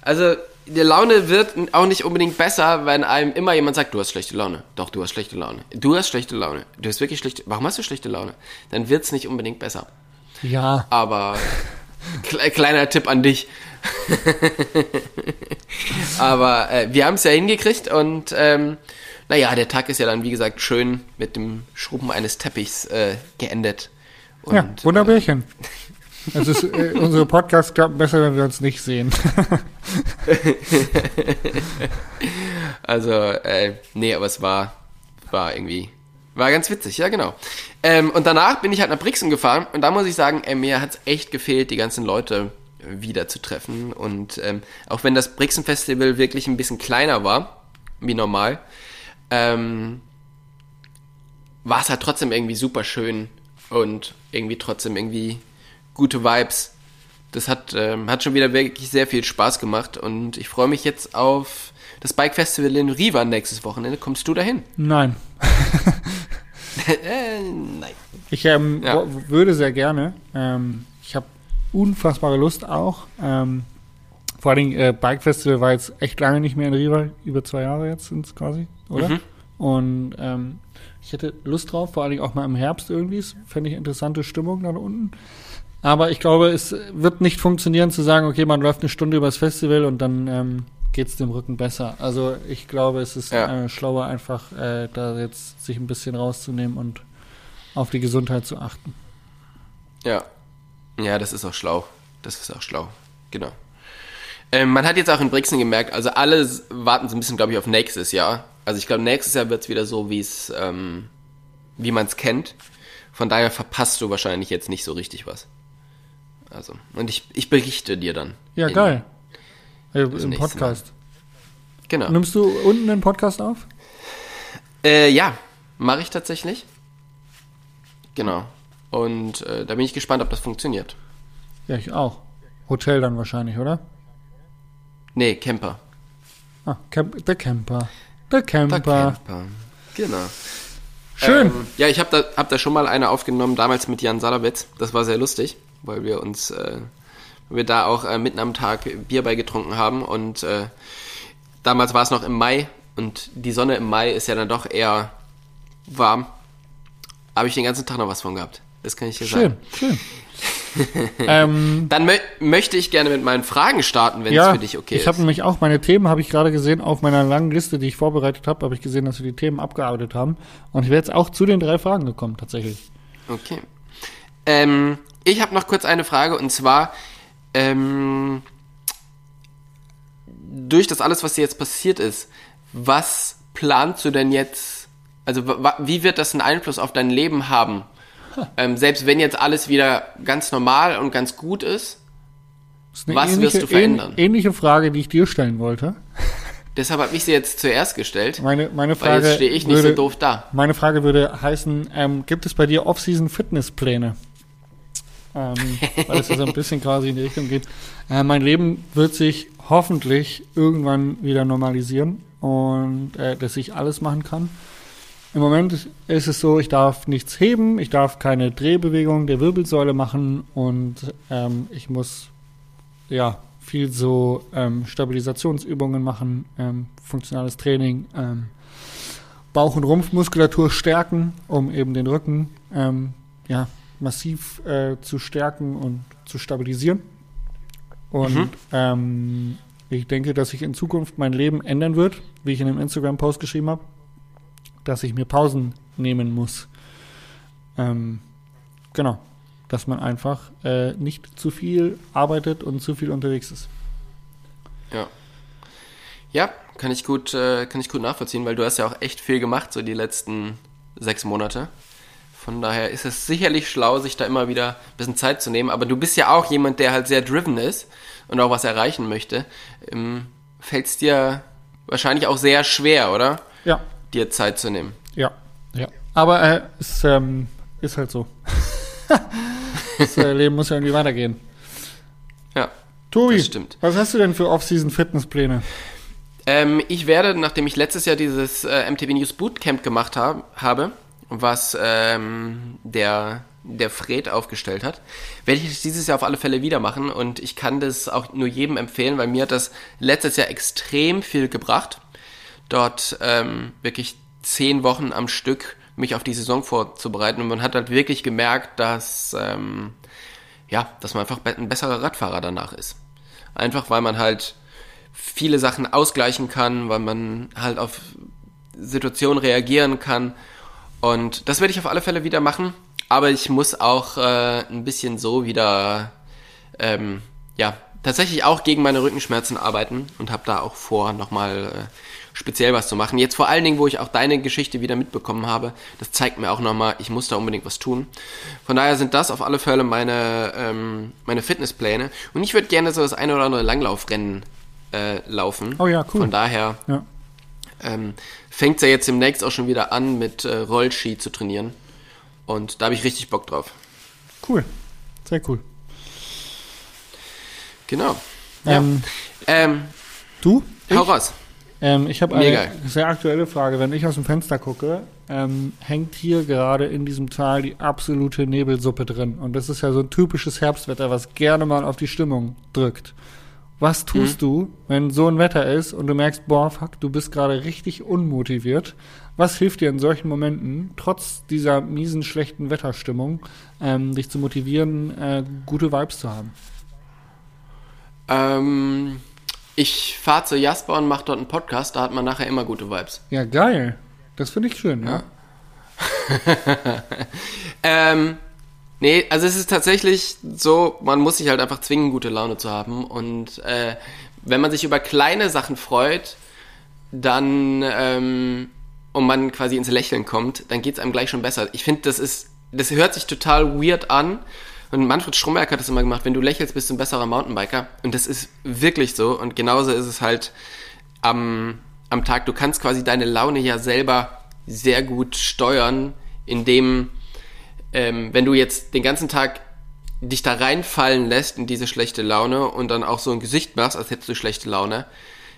Speaker 3: also die Laune wird auch nicht unbedingt besser, wenn einem immer jemand sagt, du hast schlechte Laune. Doch, du hast schlechte Laune. Du hast schlechte Laune. Du hast wirklich schlechte. Warum hast du schlechte Laune? Dann wird's nicht unbedingt besser.
Speaker 2: Ja,
Speaker 3: Aber kle kleiner Tipp an dich. Aber äh, wir haben es ja hingekriegt und ähm, naja, der Tag ist ja dann, wie gesagt, schön mit dem Schrubben eines Teppichs äh, geendet. Und,
Speaker 2: ja, wunderbärchen. Es ist, äh, unsere Podcasts klappen besser, wenn wir uns nicht sehen.
Speaker 3: Also, äh, nee, aber es war, war irgendwie, war ganz witzig, ja genau. Ähm, und danach bin ich halt nach Brixen gefahren und da muss ich sagen, ey, mir hat's echt gefehlt, die ganzen Leute wieder zu treffen. Und ähm, auch wenn das Brixen Festival wirklich ein bisschen kleiner war, wie normal, ähm, war es halt trotzdem irgendwie super schön und irgendwie trotzdem irgendwie gute Vibes. Das hat, ähm, hat schon wieder wirklich sehr viel Spaß gemacht und ich freue mich jetzt auf das Bike Festival in Riva nächstes Wochenende. Kommst du dahin?
Speaker 2: Nein.
Speaker 3: äh, nein.
Speaker 2: Ich ähm,
Speaker 3: Ja.
Speaker 2: würde sehr gerne. Ähm, ich habe unfassbare Lust auch. Ähm, vor allen Dingen, äh, Bike Festival war jetzt echt lange nicht mehr in Riva, über zwei Jahre jetzt sind es quasi, oder?
Speaker 3: Mhm.
Speaker 2: Und ähm, ich hätte Lust drauf, vor allen Dingen auch mal im Herbst irgendwie. Fände ich interessante Stimmung da unten. Aber ich glaube, es wird nicht funktionieren zu sagen, okay, man läuft eine Stunde übers Festival und dann ähm, geht es dem Rücken besser. Also ich glaube, es ist
Speaker 3: Ja.
Speaker 2: äh, schlauer, einfach äh, da jetzt sich ein bisschen rauszunehmen und auf die Gesundheit zu achten.
Speaker 3: Ja. Ja, das ist auch schlau. Das ist auch schlau. Genau. Ähm, man hat jetzt auch in Brixen gemerkt, also alle warten so ein bisschen, glaube ich, auf nächstes Jahr. Also ich glaube, nächstes Jahr wird es wieder so, wie es, ähm, wie man es kennt. Von daher verpasst du wahrscheinlich jetzt nicht so richtig was. Also, und ich, ich berichte dir dann.
Speaker 2: Ja, geil. Äh, Im Podcast.
Speaker 3: Genau.
Speaker 2: Nimmst du unten den Podcast auf?
Speaker 3: Äh, ja, mache ich tatsächlich. Genau. Und äh, da bin ich gespannt, ob das funktioniert.
Speaker 2: Ja, ich auch. Hotel dann wahrscheinlich, oder?
Speaker 3: Nee, Camper.
Speaker 2: Ah, Camp der Camper. Der Camper.
Speaker 3: Der Camper. Genau.
Speaker 2: Schön.
Speaker 3: Ähm, ja, ich habe da, hab da schon mal eine aufgenommen, damals mit Jan Salabetz. Das war sehr lustig, weil wir uns, äh, wir da auch äh, mitten am Tag Bier bei getrunken haben. Und äh, damals war es noch im Mai und die Sonne im Mai ist ja dann doch eher warm. Habe ich den ganzen Tag noch was von gehabt. Das kann ich dir
Speaker 2: schön,
Speaker 3: sagen.
Speaker 2: schön. ähm,
Speaker 3: Dann mö möchte ich gerne mit meinen Fragen starten, wenn es
Speaker 2: ja,
Speaker 3: für dich okay
Speaker 2: ich habe
Speaker 3: ist.
Speaker 2: nämlich auch meine Themen, habe ich gerade gesehen, auf meiner langen Liste, die ich vorbereitet habe, habe ich gesehen, dass wir die Themen abgearbeitet haben. Und ich wäre jetzt auch zu den drei Fragen gekommen, tatsächlich.
Speaker 3: Okay. Ähm, ich habe noch kurz eine Frage und zwar, ähm, durch das alles, was dir jetzt passiert ist, was planst du denn jetzt, also wie wird das einen Einfluss auf dein Leben haben? Ähm, selbst wenn jetzt alles wieder ganz normal und ganz gut ist,
Speaker 2: ist
Speaker 3: Was wirst du verändern?
Speaker 2: ähn- ähnliche Frage, die ich dir stellen wollte.
Speaker 3: deshalb habe ich sie jetzt zuerst gestellt,
Speaker 2: Meine, meine
Speaker 3: weil
Speaker 2: Frage
Speaker 3: jetzt stehe ich nicht
Speaker 2: würde,
Speaker 3: so doof da.
Speaker 2: Meine Frage würde heißen, ähm, gibt es bei dir Off-Season-Fitnesspläne? Ähm, weil es so ein bisschen quasi in die Richtung geht. Äh, mein Leben wird sich hoffentlich irgendwann wieder normalisieren und äh, dass ich alles machen kann. Im Moment ist es so, ich darf nichts heben, ich darf keine Drehbewegung der Wirbelsäule machen und ähm, ich muss ja viel so ähm, Stabilisationsübungen machen, ähm, funktionales Training, ähm, Bauch- und Rumpfmuskulatur stärken, um eben den Rücken ähm, ja, massiv äh, zu stärken und zu stabilisieren. Und
Speaker 3: Mhm.
Speaker 2: ähm, ich denke, dass sich in Zukunft mein Leben ändern wird, wie ich in einem Instagram-Post geschrieben habe, dass ich mir Pausen nehmen muss. Ähm, genau. Dass man einfach äh, nicht zu viel arbeitet und zu viel unterwegs ist.
Speaker 3: Ja. Ja, kann ich gut, äh, kann ich gut nachvollziehen, weil du hast ja auch echt viel gemacht, so die letzten sechs Monate. Von daher ist es sicherlich schlau, sich da immer wieder ein bisschen Zeit zu nehmen. Aber du bist ja auch jemand, der halt sehr driven ist und auch was erreichen möchte. Ähm, Fällt es dir wahrscheinlich auch sehr schwer, oder?
Speaker 2: Ja.
Speaker 3: Dir Zeit zu nehmen.
Speaker 2: Ja, ja. Aber äh, es ähm, ist halt so. das äh, Leben muss ja irgendwie weitergehen.
Speaker 3: Ja.
Speaker 2: Tobi, was hast du denn für Off-Season-Fitnesspläne?
Speaker 3: Ähm, ich werde, nachdem ich letztes Jahr dieses äh, MTV News Bootcamp gemacht hab, habe, was ähm, der, der Fred aufgestellt hat, werde ich es dieses Jahr auf alle Fälle wieder machen und ich kann das auch nur jedem empfehlen, weil mir hat das letztes Jahr extrem viel gebracht, dort ähm, wirklich zehn Wochen am Stück mich auf die Saison vorzubereiten und man hat halt wirklich gemerkt, dass ähm, ja, dass man einfach ein besserer Radfahrer danach ist. Einfach weil man halt viele Sachen ausgleichen kann, weil man halt auf Situationen reagieren kann. Und das werde ich auf alle Fälle wieder machen. Aber ich muss auch äh, ein bisschen so wieder, ähm, ja, tatsächlich auch gegen meine Rückenschmerzen arbeiten und habe da auch vor, nochmal äh, speziell was zu machen. Jetzt vor allen Dingen, wo ich auch deine Geschichte wieder mitbekommen habe, das zeigt mir auch nochmal, ich muss da unbedingt was tun. Von daher sind das auf alle Fälle meine, ähm, meine Fitnesspläne. Und ich würde gerne so das eine oder andere Langlaufrennen äh, laufen.
Speaker 2: Oh ja, cool.
Speaker 3: Von daher
Speaker 2: Ja.
Speaker 3: ähm, fängt es ja jetzt demnächst auch schon wieder an, mit äh, Rollski zu trainieren. Und da habe ich richtig Bock drauf.
Speaker 2: Cool. Sehr cool.
Speaker 3: Genau. Ja.
Speaker 2: Ähm,
Speaker 3: Ähm,
Speaker 2: du?
Speaker 3: hau
Speaker 2: Ich?
Speaker 3: raus.
Speaker 2: Ähm, ich habe
Speaker 3: Mega.
Speaker 2: eine sehr aktuelle Frage. Wenn ich aus dem Fenster gucke, ähm, hängt hier gerade in diesem Tal die absolute Nebelsuppe drin. Und das ist ja so ein typisches Herbstwetter, was gerne mal auf die Stimmung drückt. Was tust du, wenn so ein Wetter ist und du merkst, boah, fuck, du bist gerade richtig unmotiviert? Was hilft dir in solchen Momenten, trotz dieser miesen, schlechten Wetterstimmung, ähm, dich zu motivieren, äh, gute Vibes zu haben?
Speaker 3: Ähm, ich fahre zu Jasper und mache dort einen Podcast, da hat man nachher immer gute Vibes.
Speaker 2: Ja, geil. Das finde ich schön, ja.
Speaker 3: Ähm, nee, also es ist tatsächlich so, man muss sich halt einfach zwingen, gute Laune zu haben. Und äh, wenn man sich über kleine Sachen freut, dann ähm, und man quasi ins Lächeln kommt, dann geht's einem gleich schon besser. Ich finde, das ist, das hört sich total weird an. Und Manfred Stromberg hat das immer gemacht, wenn du lächelst, bist du ein besserer Mountainbiker. Und das ist wirklich so. Und genauso ist es halt am, am Tag. Du kannst quasi deine Laune ja selber sehr gut steuern, indem, ähm, wenn du jetzt den ganzen Tag dich da reinfallen lässt in diese schlechte Laune und dann auch so ein Gesicht machst, als hättest du schlechte Laune,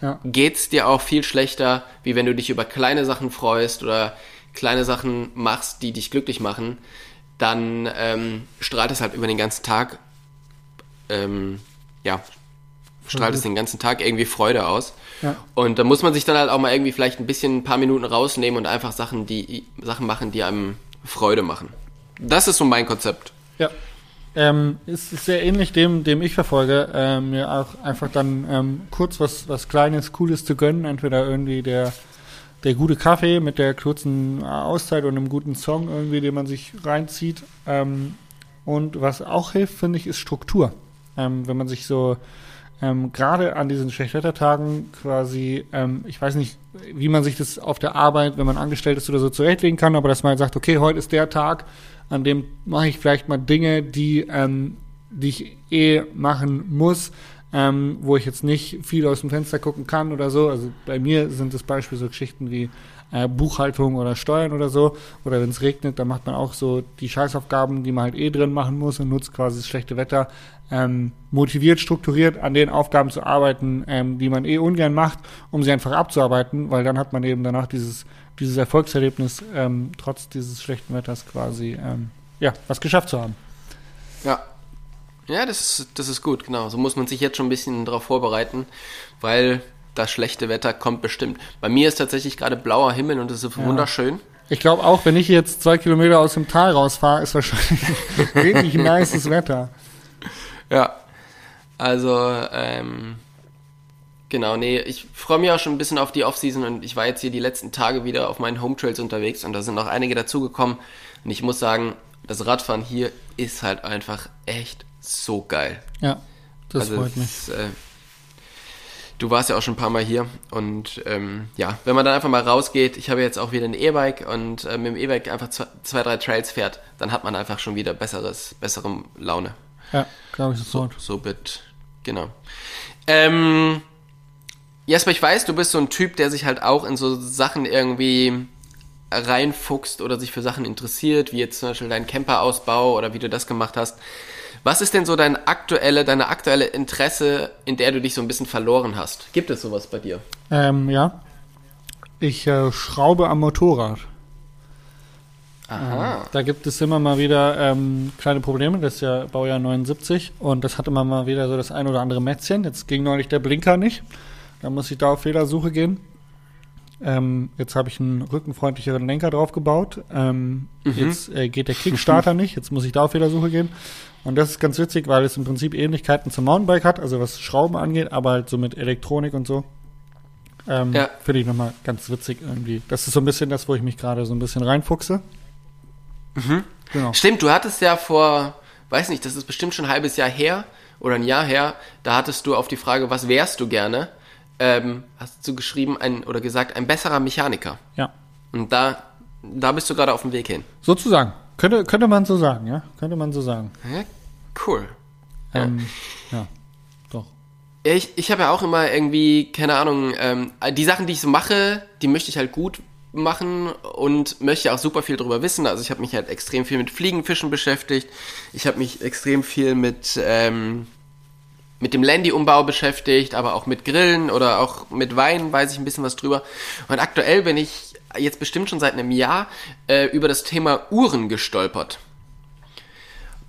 Speaker 2: Ja.
Speaker 3: geht's dir auch viel schlechter, wie wenn du dich über kleine Sachen freust oder kleine Sachen machst, die dich glücklich machen, dann ähm, strahlt es halt über den ganzen Tag, ähm, ja, strahlt es den ganzen Tag irgendwie Freude aus.
Speaker 2: Ja.
Speaker 3: Und da muss man sich dann halt auch mal irgendwie vielleicht ein bisschen ein paar Minuten rausnehmen und einfach Sachen, die Sachen machen, die einem Freude machen. Das ist so mein Konzept.
Speaker 2: Ja. Ähm, ist ist sehr ähnlich dem, dem ich verfolge, ähm, mir auch einfach dann ähm, kurz was, was Kleines, Cooles zu gönnen. Entweder irgendwie der, der gute Kaffee mit der kurzen Auszeit und einem guten Song irgendwie, den man sich reinzieht. Ähm, und was auch hilft, finde ich, ist Struktur. Ähm, wenn man sich so ähm, gerade an diesen Schlechtwettertagen quasi, ähm, ich weiß nicht, wie man sich das auf der Arbeit, wenn man angestellt ist oder so zurechtlegen kann, aber dass man sagt, okay, heute ist der Tag, an dem mache ich vielleicht mal Dinge, die, ähm, die ich eh machen muss, ähm, wo ich jetzt nicht viel aus dem Fenster gucken kann oder so. Also bei mir sind das Beispiel so Geschichten wie äh, Buchhaltung oder Steuern oder so. Oder wenn es regnet, dann macht man auch so die Scheißaufgaben, die man halt eh drin machen muss und nutzt quasi das schlechte Wetter, ähm, motiviert, strukturiert an den Aufgaben zu arbeiten, ähm, die man eh ungern macht, um sie einfach abzuarbeiten, weil dann hat man eben danach dieses, dieses Erfolgserlebnis, ähm, trotz dieses schlechten Wetters quasi, ähm, ja, was geschafft zu haben.
Speaker 3: Ja. Ja, das ist, das ist gut, genau. So muss man sich jetzt schon ein bisschen darauf vorbereiten, weil das schlechte Wetter kommt bestimmt. Bei mir ist tatsächlich gerade blauer Himmel und es ist wunderschön.
Speaker 2: Ich glaube auch, wenn ich jetzt zwei Kilometer aus dem Tal rausfahre, ist wahrscheinlich richtig nices Wetter.
Speaker 3: Ja. Also, ähm, genau, nee, ich freue mich auch schon ein bisschen auf die Offseason und ich war jetzt hier die letzten Tage wieder auf meinen Home Trails unterwegs und da sind noch einige dazugekommen und ich muss sagen, das Radfahren hier ist halt einfach echt so geil.
Speaker 2: Ja, das
Speaker 3: also
Speaker 2: freut mich.
Speaker 3: es, äh, du warst ja auch schon ein paar Mal hier und ähm, ja, wenn man dann einfach mal rausgeht, ich habe jetzt auch wieder ein E-Bike und äh, mit dem E-Bike einfach zwei, zwei, drei Trails fährt, dann hat man einfach schon wieder besseres, bessere Laune.
Speaker 2: Ja, glaube ich sofort.
Speaker 3: So, so wird, genau. Ähm, Jesper, ich weiß, du bist so ein Typ, der sich halt auch in so Sachen irgendwie reinfuchst oder sich für Sachen interessiert, wie jetzt zum Beispiel dein Camperausbau oder wie du das gemacht hast. Was ist denn so dein aktuelle, deine aktuelle Interesse, in der du dich so ein bisschen verloren hast? Gibt es sowas bei dir?
Speaker 2: Ähm, ja. Ich äh, schraube am Motorrad.
Speaker 3: Aha.
Speaker 2: Ähm, da gibt es immer mal wieder ähm, kleine Probleme. Das ist ja Baujahr 79 und das hat immer mal wieder so das ein oder andere Mätzchen. Jetzt ging neulich der Blinker nicht. Da muss ich da auf Fehlersuche gehen. Ähm, jetzt habe ich einen rückenfreundlicheren Lenker drauf gebaut. Ähm,
Speaker 3: Mhm.
Speaker 2: Jetzt äh, geht der Kickstarter nicht. Jetzt muss ich da auf Fehlersuche gehen. Und das ist ganz witzig, weil es im Prinzip Ähnlichkeiten zum Mountainbike hat, also was Schrauben angeht, aber halt so mit Elektronik und so. Ähm,
Speaker 3: Ja.
Speaker 2: Finde ich nochmal ganz witzig irgendwie. Das ist so ein bisschen das, wo ich mich gerade so ein bisschen reinfuchse. Genau.
Speaker 3: Stimmt, du hattest ja vor, weiß nicht, das ist bestimmt schon ein halbes Jahr her oder ein Jahr her, da hattest du auf die Frage, was wärst du gerne, ähm, hast du geschrieben ein, oder gesagt, ein besserer Mechaniker.
Speaker 2: Ja.
Speaker 3: Und da, da bist du gerade auf dem Weg hin.
Speaker 2: Sozusagen. Könnte, könnte man so sagen, ja? Könnte man so sagen.
Speaker 3: Ja, cool.
Speaker 2: Ähm, ja. Doch.
Speaker 3: Ja, Ich, ich habe ja auch immer irgendwie, keine Ahnung, ähm, die Sachen, die ich so mache, die möchte ich halt gut machen und möchte auch super viel drüber wissen. Also ich habe mich halt extrem viel mit Fliegenfischen beschäftigt. Ich habe mich extrem viel mit, ähm, mit dem Landy-Umbau beschäftigt, aber auch mit Grillen oder auch mit Wein weiß ich ein bisschen was drüber. Und aktuell bin ich jetzt bestimmt schon seit einem Jahr äh, über das Thema Uhren gestolpert.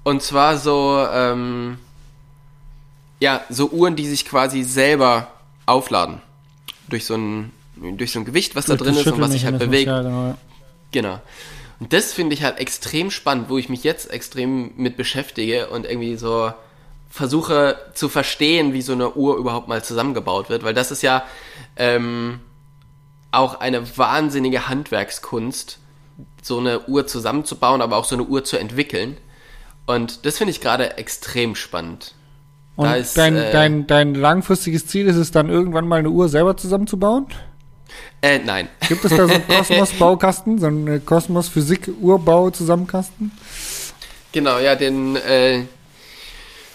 Speaker 3: Und zwar so, ähm, ja, so Uhren, die sich quasi selber aufladen. Durch so ein, durch so ein Gewicht, was da drin ist und was sich halt bewegt.
Speaker 2: Ja, genau.
Speaker 3: Genau. Und das finde ich halt extrem spannend, wo ich mich jetzt extrem mit beschäftige und irgendwie so versuche zu verstehen, wie so eine Uhr überhaupt mal zusammengebaut wird, weil das ist ja ähm, auch eine wahnsinnige Handwerkskunst, so eine Uhr zusammenzubauen, aber auch so eine Uhr zu entwickeln. Und das finde ich gerade extrem spannend.
Speaker 2: Und
Speaker 3: Da ist,
Speaker 2: dein,
Speaker 3: äh,
Speaker 2: dein, dein langfristiges Ziel ist es dann irgendwann mal eine Uhr selber zusammenzubauen?
Speaker 3: Äh, nein.
Speaker 2: Gibt es da so einen Kosmos-Baukasten, so einen Kosmos-Physik-Urbau-Zusammenkasten?
Speaker 3: Genau, ja, den, äh,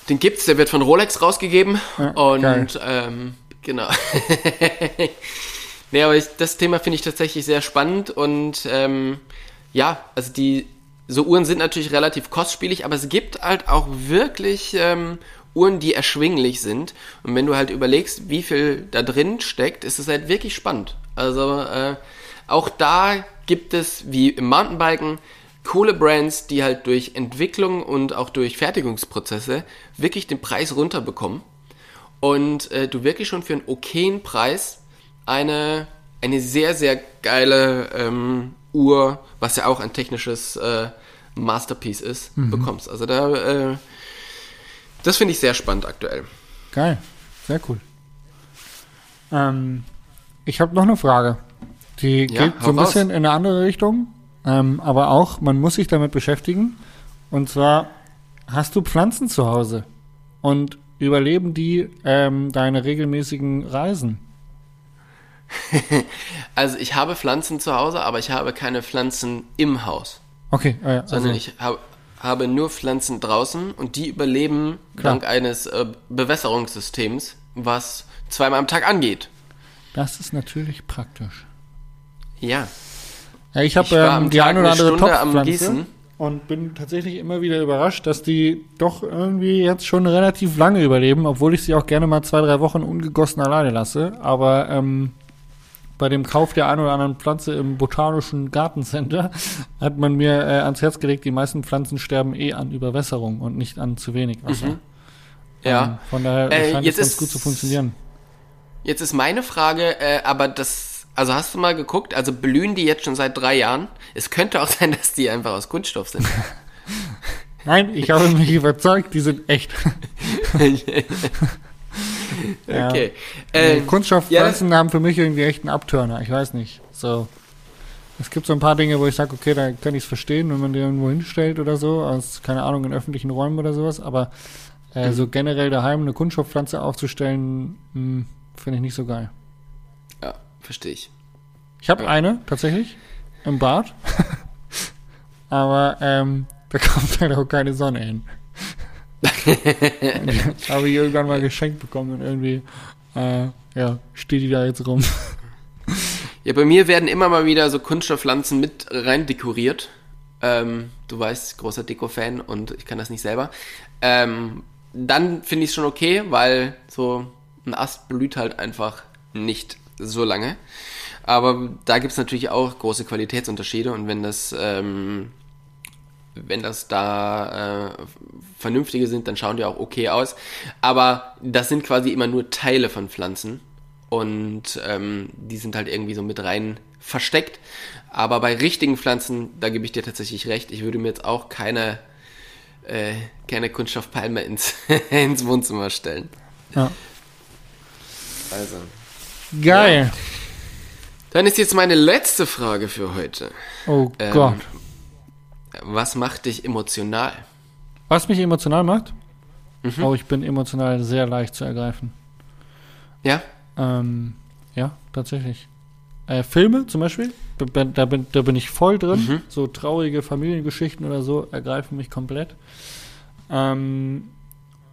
Speaker 3: den gibt's, der wird von Rolex rausgegeben.
Speaker 2: Ja,
Speaker 3: und ähm, genau. nee, aber ich, das Thema finde ich tatsächlich sehr spannend und ähm, ja, also die so Uhren sind natürlich relativ kostspielig, aber es gibt halt auch wirklich ähm, Uhren, die erschwinglich sind. Und wenn du halt überlegst, wie viel da drin steckt, ist es halt wirklich spannend. Also äh, auch da gibt es, wie im Mountainbiken, coole Brands, die halt durch Entwicklung und auch durch Fertigungsprozesse wirklich den Preis runterbekommen und äh, du wirklich schon für einen okayen Preis eine, eine sehr, sehr geile ähm, Uhr, was ja auch ein technisches äh, Masterpiece ist, bekommst. Also da, äh, das finde ich sehr spannend aktuell.
Speaker 2: Geil, sehr cool. Ähm, ich habe noch eine Frage. Die
Speaker 3: Ja,
Speaker 2: geht so ein
Speaker 3: raus.
Speaker 2: bisschen in eine andere Richtung, ähm, aber auch, man muss sich damit beschäftigen. Und zwar, hast du Pflanzen zu Hause? Und überleben die ähm, deine regelmäßigen Reisen?
Speaker 3: Also ich habe Pflanzen zu Hause, aber ich habe keine Pflanzen im Haus,
Speaker 2: Okay, äh, also,
Speaker 3: sondern ich hab, habe nur Pflanzen draußen und die überleben
Speaker 2: Klar.
Speaker 3: dank eines äh, Bewässerungssystems, was zweimal am Tag angeht.
Speaker 2: das ist natürlich praktisch.
Speaker 3: Ja.
Speaker 2: Ja, ich habe ähm, die
Speaker 3: Tag
Speaker 2: eine oder andere Topfpflanze und bin tatsächlich immer wieder überrascht, dass die doch irgendwie jetzt schon relativ lange überleben, obwohl ich sie auch gerne mal zwei, drei Wochen ungegossen alleine lasse. Aber ähm, bei dem Kauf der einen oder anderen Pflanze im Botanischen Gartencenter hat man mir äh, ans Herz gelegt, die meisten Pflanzen sterben eh an Überwässerung und nicht an zu wenig Wasser.
Speaker 3: Mhm. Ja.
Speaker 2: Ähm, von daher
Speaker 3: Äh,
Speaker 2: scheint es ganz gut zu funktionieren.
Speaker 3: Jetzt ist meine Frage, äh, aber das, also hast du mal geguckt, also blühen die jetzt schon seit drei Jahren? Es könnte auch sein, dass die einfach aus Kunststoff sind.
Speaker 2: Nein, ich habe mich überzeugt, die sind echt. Ja.
Speaker 3: Okay.
Speaker 2: Äh,
Speaker 3: Äh,
Speaker 2: Kunststoffpflanzen haben für mich irgendwie echt einen Abturner. Ich weiß nicht. So. Es gibt so ein paar Dinge, wo ich sage, okay, da kann ich es verstehen, wenn man die irgendwo hinstellt oder so, aus, keine Ahnung, in öffentlichen Räumen oder sowas, aber äh,
Speaker 3: Mhm.
Speaker 2: so generell daheim eine Kunststoffpflanze aufzustellen, mh, finde ich nicht so geil.
Speaker 3: Ja, verstehe ich.
Speaker 2: Ich habe eine tatsächlich im Bad, aber ähm, da kommt halt auch keine Sonne hin. Habe ich irgendwann mal geschenkt bekommen und irgendwie äh, ja, steht die da jetzt rum.
Speaker 3: Ja, bei mir werden immer mal wieder so Kunststoffpflanzen mit rein dekoriert. Ähm, du weißt, großer Deko-Fan und ich kann das nicht selber. Ähm, dann finde ich es schon okay, weil so ein Ast blüht halt einfach nicht so lange. Aber da gibt es natürlich auch große Qualitätsunterschiede und wenn das, ähm, wenn das da äh, vernünftige sind, dann schauen die auch okay aus. Aber das sind quasi immer nur Teile von Pflanzen und ähm, die sind halt irgendwie so mit rein versteckt. Aber bei richtigen Pflanzen, da gebe ich dir tatsächlich recht, ich würde mir jetzt auch keine, äh, keine Kunststoffpalme ins, ins Wohnzimmer stellen.
Speaker 2: Ja.
Speaker 3: Also.
Speaker 2: Geil.
Speaker 3: Dann ist jetzt meine letzte Frage für heute.
Speaker 2: Oh
Speaker 3: Ähm,
Speaker 2: Gott.
Speaker 3: Was macht dich emotional?
Speaker 2: Was mich emotional macht?
Speaker 3: Mhm.
Speaker 2: Oh, ich bin emotional sehr leicht zu ergreifen.
Speaker 3: Ja?
Speaker 2: Ähm, ja, tatsächlich. Äh, Filme zum Beispiel, da bin, da bin ich voll drin.
Speaker 3: Mhm.
Speaker 2: So traurige Familiengeschichten oder so ergreifen mich komplett. Ähm,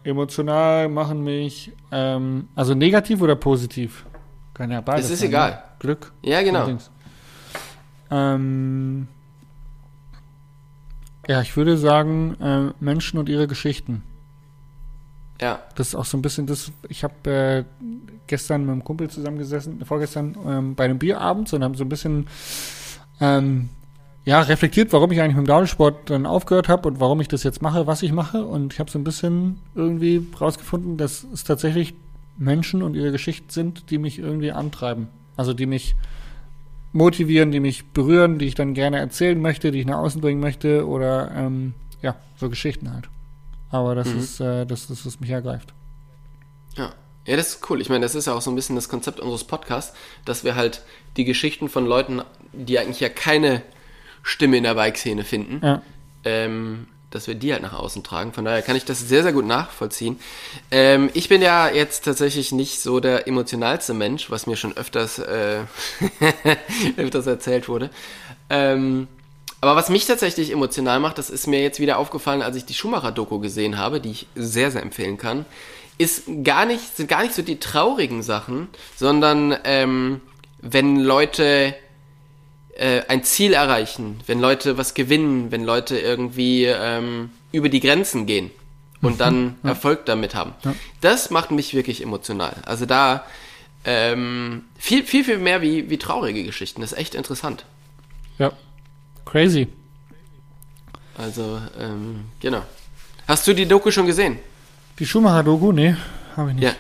Speaker 2: emotional machen mich, ähm, also negativ oder positiv? Kann ja beides
Speaker 3: Es ist
Speaker 2: sein,
Speaker 3: egal.
Speaker 2: Ne? Glück.
Speaker 3: Ja, genau.
Speaker 2: Ähm, ja, ich würde sagen, äh, Menschen und ihre Geschichten.
Speaker 3: Ja.
Speaker 2: Das ist auch so ein bisschen das. Ich habe äh, gestern mit einem Kumpel zusammengesessen, vorgestern ähm, bei einem Bierabend und haben so ein bisschen ähm, ja reflektiert, warum ich eigentlich mit dem Downsport dann aufgehört habe und warum ich das jetzt mache, was ich mache. Und ich habe so ein bisschen irgendwie rausgefunden, dass es tatsächlich Menschen und ihre Geschichten sind, die mich irgendwie antreiben. Also die mich motivieren, die mich berühren, die ich dann gerne erzählen möchte, die ich nach außen bringen möchte oder ähm, ja, so Geschichten halt. Aber das
Speaker 3: Mhm.
Speaker 2: ist äh, das, ist, was mich ergreift.
Speaker 3: Ja. Ja, das ist cool. Ich meine, das ist ja auch so ein bisschen das Konzept unseres Podcasts, dass wir halt die Geschichten von Leuten, die eigentlich ja keine Stimme in der Bike-Szene finden,
Speaker 2: Ja.
Speaker 3: ähm, dass wir die halt nach außen tragen. Von daher kann ich das sehr, sehr gut nachvollziehen. Ähm, ich bin ja jetzt tatsächlich nicht so der emotionalste Mensch, was mir schon öfters, äh, öfters erzählt wurde. Ähm, aber was mich tatsächlich emotional macht, das ist mir jetzt wieder aufgefallen, als ich die Schumacher-Doku gesehen habe, die ich sehr, sehr empfehlen kann, ist gar nicht, sind gar nicht so die traurigen Sachen, sondern ähm, wenn Leute äh, ein Ziel erreichen, wenn Leute was gewinnen, wenn Leute irgendwie ähm, über die Grenzen gehen und dann Erfolg damit haben.
Speaker 2: Ja.
Speaker 3: Das macht mich wirklich emotional. Also da ähm, viel, viel, viel mehr wie, wie traurige Geschichten. Das ist echt interessant.
Speaker 2: Ja. Crazy.
Speaker 3: Also, ähm, genau. Hast du die Doku schon gesehen?
Speaker 2: Die Schumacher-Doku? Nee, habe ich nicht.
Speaker 3: Ja.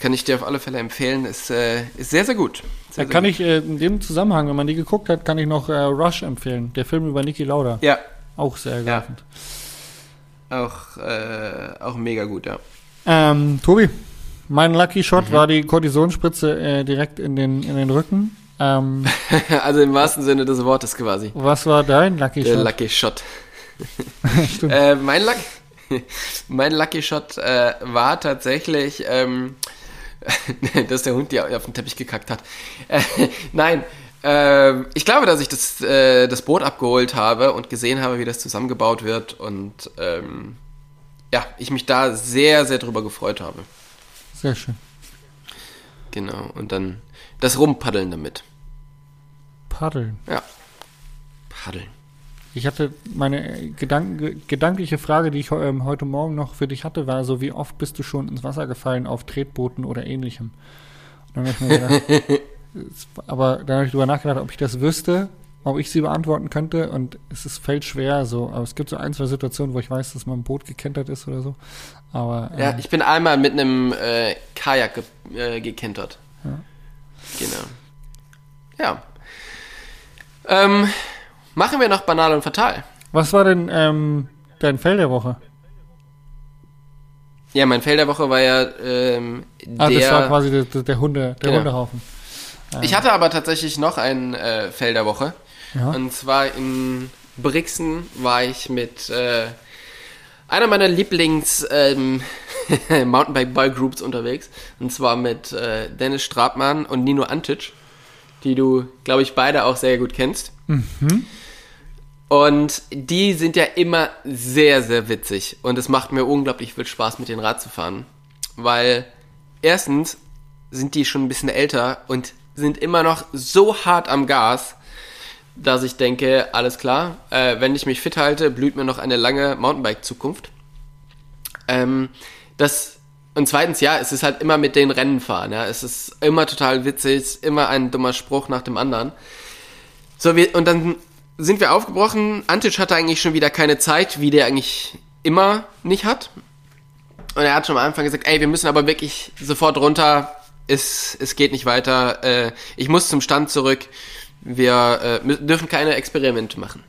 Speaker 3: Kann ich dir auf alle Fälle empfehlen. Ist, äh, ist sehr, sehr gut. Sehr,
Speaker 2: Da
Speaker 3: sehr
Speaker 2: kann
Speaker 3: gut.
Speaker 2: ich äh, in dem Zusammenhang, wenn man die geguckt hat, kann ich noch äh, Rush empfehlen. Der Film über Niki Lauda.
Speaker 3: Ja,
Speaker 2: Auch sehr ergreifend.
Speaker 3: auch, äh, auch mega gut, ja.
Speaker 2: Ähm, Tobi, mein Lucky Shot
Speaker 3: Mhm.
Speaker 2: war die Kortisonspritze äh, direkt in den, in den Rücken. Ähm,
Speaker 3: also im wahrsten Sinne des Wortes quasi.
Speaker 2: was war dein Lucky
Speaker 3: Der
Speaker 2: Shot?
Speaker 3: Lucky Shot.
Speaker 2: Stimmt.
Speaker 3: Äh, mein, Luck mein Lucky Shot äh, war tatsächlich, ähm, dass der Hund dir auf den Teppich gekackt hat. Äh, nein, ähm, ich glaube, dass ich das, äh, das Boot abgeholt habe und gesehen habe, wie das zusammengebaut wird und ähm, ja, ich mich da sehr, sehr drüber gefreut habe.
Speaker 2: Sehr schön.
Speaker 3: Genau, und dann das Rumpaddeln damit.
Speaker 2: Paddeln.
Speaker 3: Ja, paddeln.
Speaker 2: Ich hatte meine äh, Gedanken, gedankliche Frage, die ich ähm, heute Morgen noch für dich hatte, war so, wie oft bist du schon ins Wasser gefallen auf Tretbooten oder ähnlichem? Und dann habe ich mir gedacht, aber dann habe ich drüber nachgedacht, ob ich das wüsste, ob ich sie beantworten könnte und es ist, fällt schwer so. Aber es gibt so ein, zwei Situationen, wo ich weiß, dass mein Boot gekentert ist oder so. Aber
Speaker 3: Ja,
Speaker 2: ähm,
Speaker 3: ich bin einmal mit einem äh, Kajak ge äh, gekentert.
Speaker 2: Ja.
Speaker 3: Genau. Ja. Ähm, machen wir noch banal und fatal.
Speaker 2: was war denn ähm, dein Fell der Woche?
Speaker 3: Ja, mein Fell der Woche war ja ähm,
Speaker 2: Ah,
Speaker 3: der.
Speaker 2: das war quasi der, der, der Hunde, der
Speaker 3: Genau.
Speaker 2: Hundehaufen.
Speaker 3: ich hatte aber tatsächlich noch ein äh, Fell der Woche.
Speaker 2: Ja.
Speaker 3: Und zwar in Brixen war ich mit äh, einer meiner Lieblings ähm, Mountainbike Boy Groups unterwegs. Und zwar mit äh, Dennis Strabmann und Nino Antic, die du, glaube ich, beide auch sehr gut kennst. Und die sind ja immer sehr, sehr witzig. Und es macht mir unglaublich viel Spaß, mit den Rad zu fahren. Weil erstens sind die schon ein bisschen älter und sind immer noch so hart am Gas, dass ich denke, alles klar, äh, wenn ich mich fit halte, blüht mir noch eine lange Mountainbike-Zukunft. Ähm, das und zweitens, ja, es ist halt immer mit den Rennen fahren. Ja, es ist immer total witzig, immer ein dummer Spruch nach dem anderen. So, wir, und dann sind wir aufgebrochen. Antic hatte eigentlich schon wieder keine Zeit, wie der eigentlich immer nicht hat. Und er hat schon am Anfang gesagt, ey, wir müssen aber wirklich sofort runter. Es, es geht nicht weiter. Äh, ich muss zum Stand zurück. Wir äh, dürfen keine Experimente machen.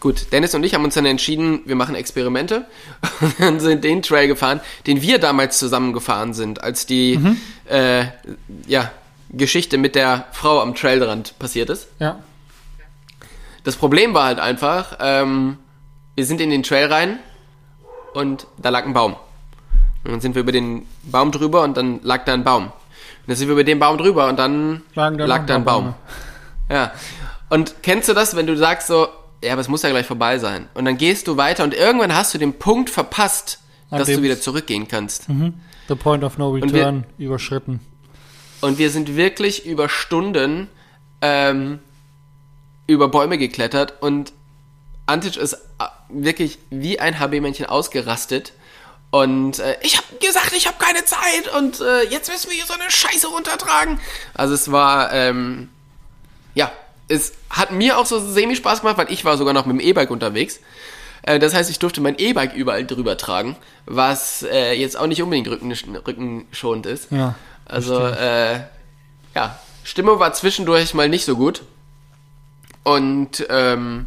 Speaker 3: Gut, Dennis und ich haben uns dann entschieden, wir machen Experimente und dann sind den Trail gefahren, den wir damals zusammen gefahren sind, als die mhm. äh, ja, Geschichte mit der Frau am Trailrand passiert ist.
Speaker 2: Ja.
Speaker 3: Das Problem war halt einfach, ähm, wir sind in den Trail rein und da lag ein Baum. Und dann sind wir über den Baum drüber und dann lag da ein Baum. Und dann sind wir über den Baum drüber und dann
Speaker 2: da
Speaker 3: lag da ein. Baum. Ja. Und kennst du das, wenn du sagst so, ja, aber es muss ja gleich vorbei sein. Und dann gehst du weiter und irgendwann hast du den Punkt verpasst,
Speaker 2: An
Speaker 3: dass du wieder zurückgehen kannst.
Speaker 2: The point of no
Speaker 3: wir-
Speaker 2: return überschritten.
Speaker 3: Und wir sind wirklich über Stunden ähm, über Bäume geklettert und Antic ist äh, wirklich wie ein HB-Männchen ausgerastet. Und äh, ich habe gesagt, ich habe keine Zeit und äh, jetzt müssen wir hier so eine Scheiße runtertragen. Also es war, ähm, ja, es hat mir auch so semi-Spaß gemacht, weil ich war sogar noch mit dem E-Bike unterwegs. Äh, das heißt, ich durfte mein E-Bike überall drüber tragen, was äh, jetzt auch nicht unbedingt rücken, rückenschonend ist.
Speaker 2: Ja,
Speaker 3: Also, äh, ja, Stimmung war zwischendurch mal nicht so gut. Und ähm,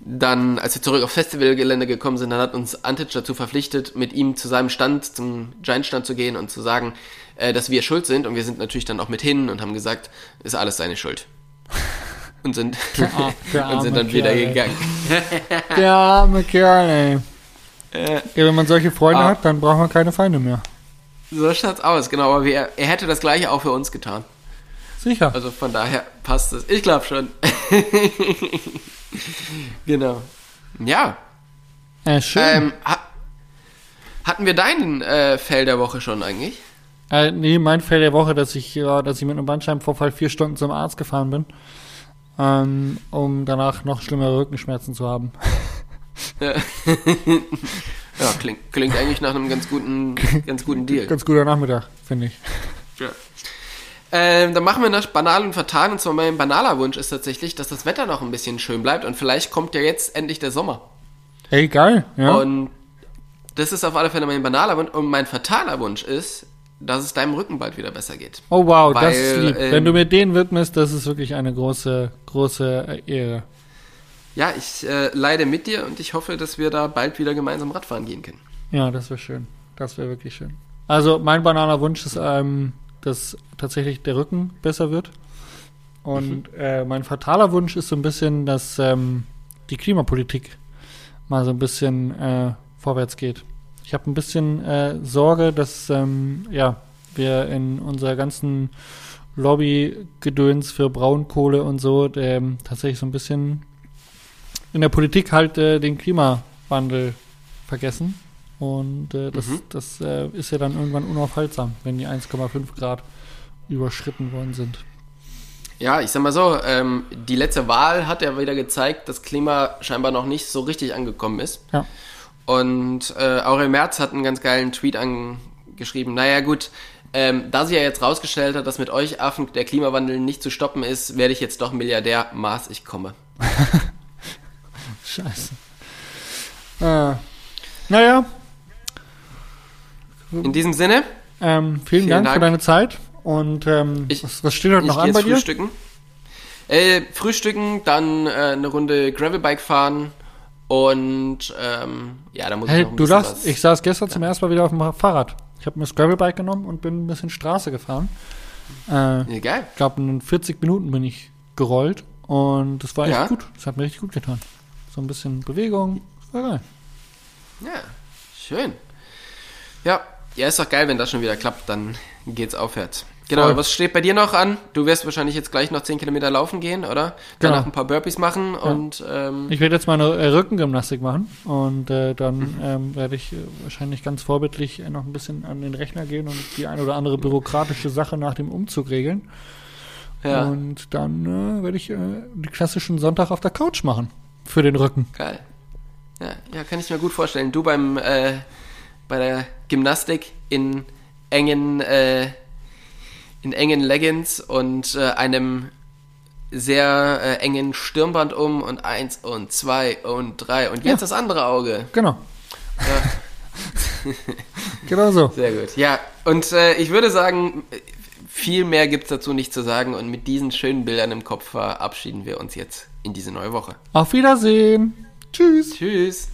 Speaker 3: dann, als wir zurück auf Festivalgelände gekommen sind, dann hat uns Antic dazu verpflichtet, mit ihm zu seinem Stand, zum Giant-Stand zu gehen und zu sagen, äh, dass wir schuld sind. Und wir sind natürlich dann auch mit hin und haben gesagt, ist alles seine Schuld. Und sind,
Speaker 2: Ar- der
Speaker 3: und sind
Speaker 2: arme
Speaker 3: dann wieder
Speaker 2: ey.
Speaker 3: gegangen.
Speaker 2: Der arme Kerl, ey.
Speaker 3: Äh,
Speaker 2: Ja, wenn man solche Freunde
Speaker 3: Ah.
Speaker 2: hat, dann braucht man keine Feinde mehr.
Speaker 3: so schaut's aus, genau. Aber wir, er hätte das gleiche auch für uns getan.
Speaker 2: Sicher.
Speaker 3: Also von daher passt es. Ich glaube schon. genau. Ja.
Speaker 2: äh, schön.
Speaker 3: Ähm, ha hatten wir deinen äh, Fell der Woche schon eigentlich?
Speaker 2: Äh, nee, mein Fell der Woche, dass ich, ja, dass ich mit einem Bandscheibenvorfall vier Stunden zum Arzt gefahren bin, ähm, um danach noch schlimmere Rückenschmerzen zu haben.
Speaker 3: Ja, ja klingt, klingt eigentlich nach einem ganz guten, ganz guten Deal.
Speaker 2: Ganz guter Nachmittag, finde ich.
Speaker 3: Ja. Ähm, dann machen wir das banal und vertan. Und zwar mein banaler Wunsch ist tatsächlich, dass das Wetter noch ein bisschen schön bleibt. Und vielleicht kommt ja jetzt endlich der Sommer.
Speaker 2: Ey, geil, ja.
Speaker 3: Und das ist auf alle Fälle mein banaler Wunsch. Und mein fataler Wunsch ist, dass es deinem Rücken bald wieder besser geht.
Speaker 2: oh wow, das
Speaker 3: weil,
Speaker 2: ist lieb.
Speaker 3: ähm,
Speaker 2: Wenn du mir den widmest, das ist wirklich eine große, große äh, Ehre.
Speaker 3: Ja, ich äh, leide mit dir und ich hoffe, dass wir da bald wieder gemeinsam Radfahren gehen können.
Speaker 2: Ja, das wäre schön. Das wäre wirklich schön. Also mein banaler Wunsch ist, ähm, dass tatsächlich der Rücken besser wird. Und äh, mein fataler Wunsch ist so ein bisschen, dass ähm, die Klimapolitik mal so ein bisschen äh, vorwärts geht. Ich habe ein bisschen äh, Sorge, dass ähm, ja, wir in unserer ganzen Lobbygedöns für Braunkohle und so ähm, tatsächlich so ein bisschen in der Politik halt äh, den Klimawandel vergessen. Und äh, das,
Speaker 3: Mhm.
Speaker 2: das äh, ist ja dann irgendwann unaufhaltsam, wenn die 1,5 Grad überschritten worden sind.
Speaker 3: Ja, ich sag mal so, ähm, die letzte Wahl hat ja wieder gezeigt, dass Klima scheinbar noch nicht so richtig angekommen ist.
Speaker 2: Ja.
Speaker 3: Und äh, Aurel Merz hat einen ganz geilen Tweet angeschrieben. Naja gut, ähm, da sie ja jetzt rausgestellt hat, dass mit euch Affen der Klimawandel nicht zu stoppen ist, werde ich jetzt doch Milliardär. Maß, ich komme.
Speaker 2: Scheiße. Äh, naja,
Speaker 3: In diesem Sinne,
Speaker 2: ähm, vielen,
Speaker 3: Vielen
Speaker 2: Dank,
Speaker 3: Dank.
Speaker 2: für deine Zeit. Und ähm,
Speaker 3: Ich-
Speaker 2: was, was steht heute
Speaker 3: ich
Speaker 2: noch an bei dir?
Speaker 3: frühstücken. Äh, frühstücken, dann äh, eine Runde Gravelbike fahren und ähm, ja, da muss ich
Speaker 2: Hey,
Speaker 3: noch ein
Speaker 2: du darfst,
Speaker 3: was.
Speaker 2: ich saß gestern zum ersten Mal wieder auf dem Fahrrad. Ich habe mir das Gravelbike genommen und bin ein bisschen Straße gefahren. Äh,
Speaker 3: Ja, geil.
Speaker 2: ich glaube, in 40 Minuten bin ich gerollt und das war echt
Speaker 3: Ja.
Speaker 2: gut. Das hat mir richtig gut getan. So ein bisschen Bewegung, das war geil.
Speaker 3: Ja, Schön. Ja, ja, ist doch geil, wenn das schon wieder klappt, dann geht's aufwärts. Genau,
Speaker 2: Voll.
Speaker 3: was steht bei dir noch an? Du wirst wahrscheinlich jetzt gleich noch 10 Kilometer laufen gehen, oder? Danach
Speaker 2: Genau.
Speaker 3: ein paar Burpees machen und ähm,
Speaker 2: Ich werde jetzt mal eine äh, Rückengymnastik machen und äh, dann
Speaker 3: Mhm.
Speaker 2: ähm, werde ich äh, wahrscheinlich ganz vorbildlich äh, noch ein bisschen an den Rechner gehen und die ein oder andere bürokratische Sache nach dem Umzug regeln.
Speaker 3: ja,
Speaker 2: Und dann äh, werde ich äh, den klassischen Sonntag auf der Couch machen. Für den Rücken.
Speaker 3: geil. Ja, ja, kann ich mir gut vorstellen. Du beim äh, bei der Gymnastik in engen äh, in engen Leggings und äh, einem sehr äh, engen Stirnband um und eins und zwei und drei und jetzt
Speaker 2: Ja.
Speaker 3: das andere Auge.
Speaker 2: Genau.
Speaker 3: Ja.
Speaker 2: Genau so.
Speaker 3: Sehr gut. Ja, und äh, ich würde sagen, viel mehr gibt's dazu nicht zu sagen und mit diesen schönen Bildern im Kopf verabschieden wir uns jetzt in diese neue Woche.
Speaker 2: Auf Wiedersehen. Tschüss.
Speaker 3: Tschüss.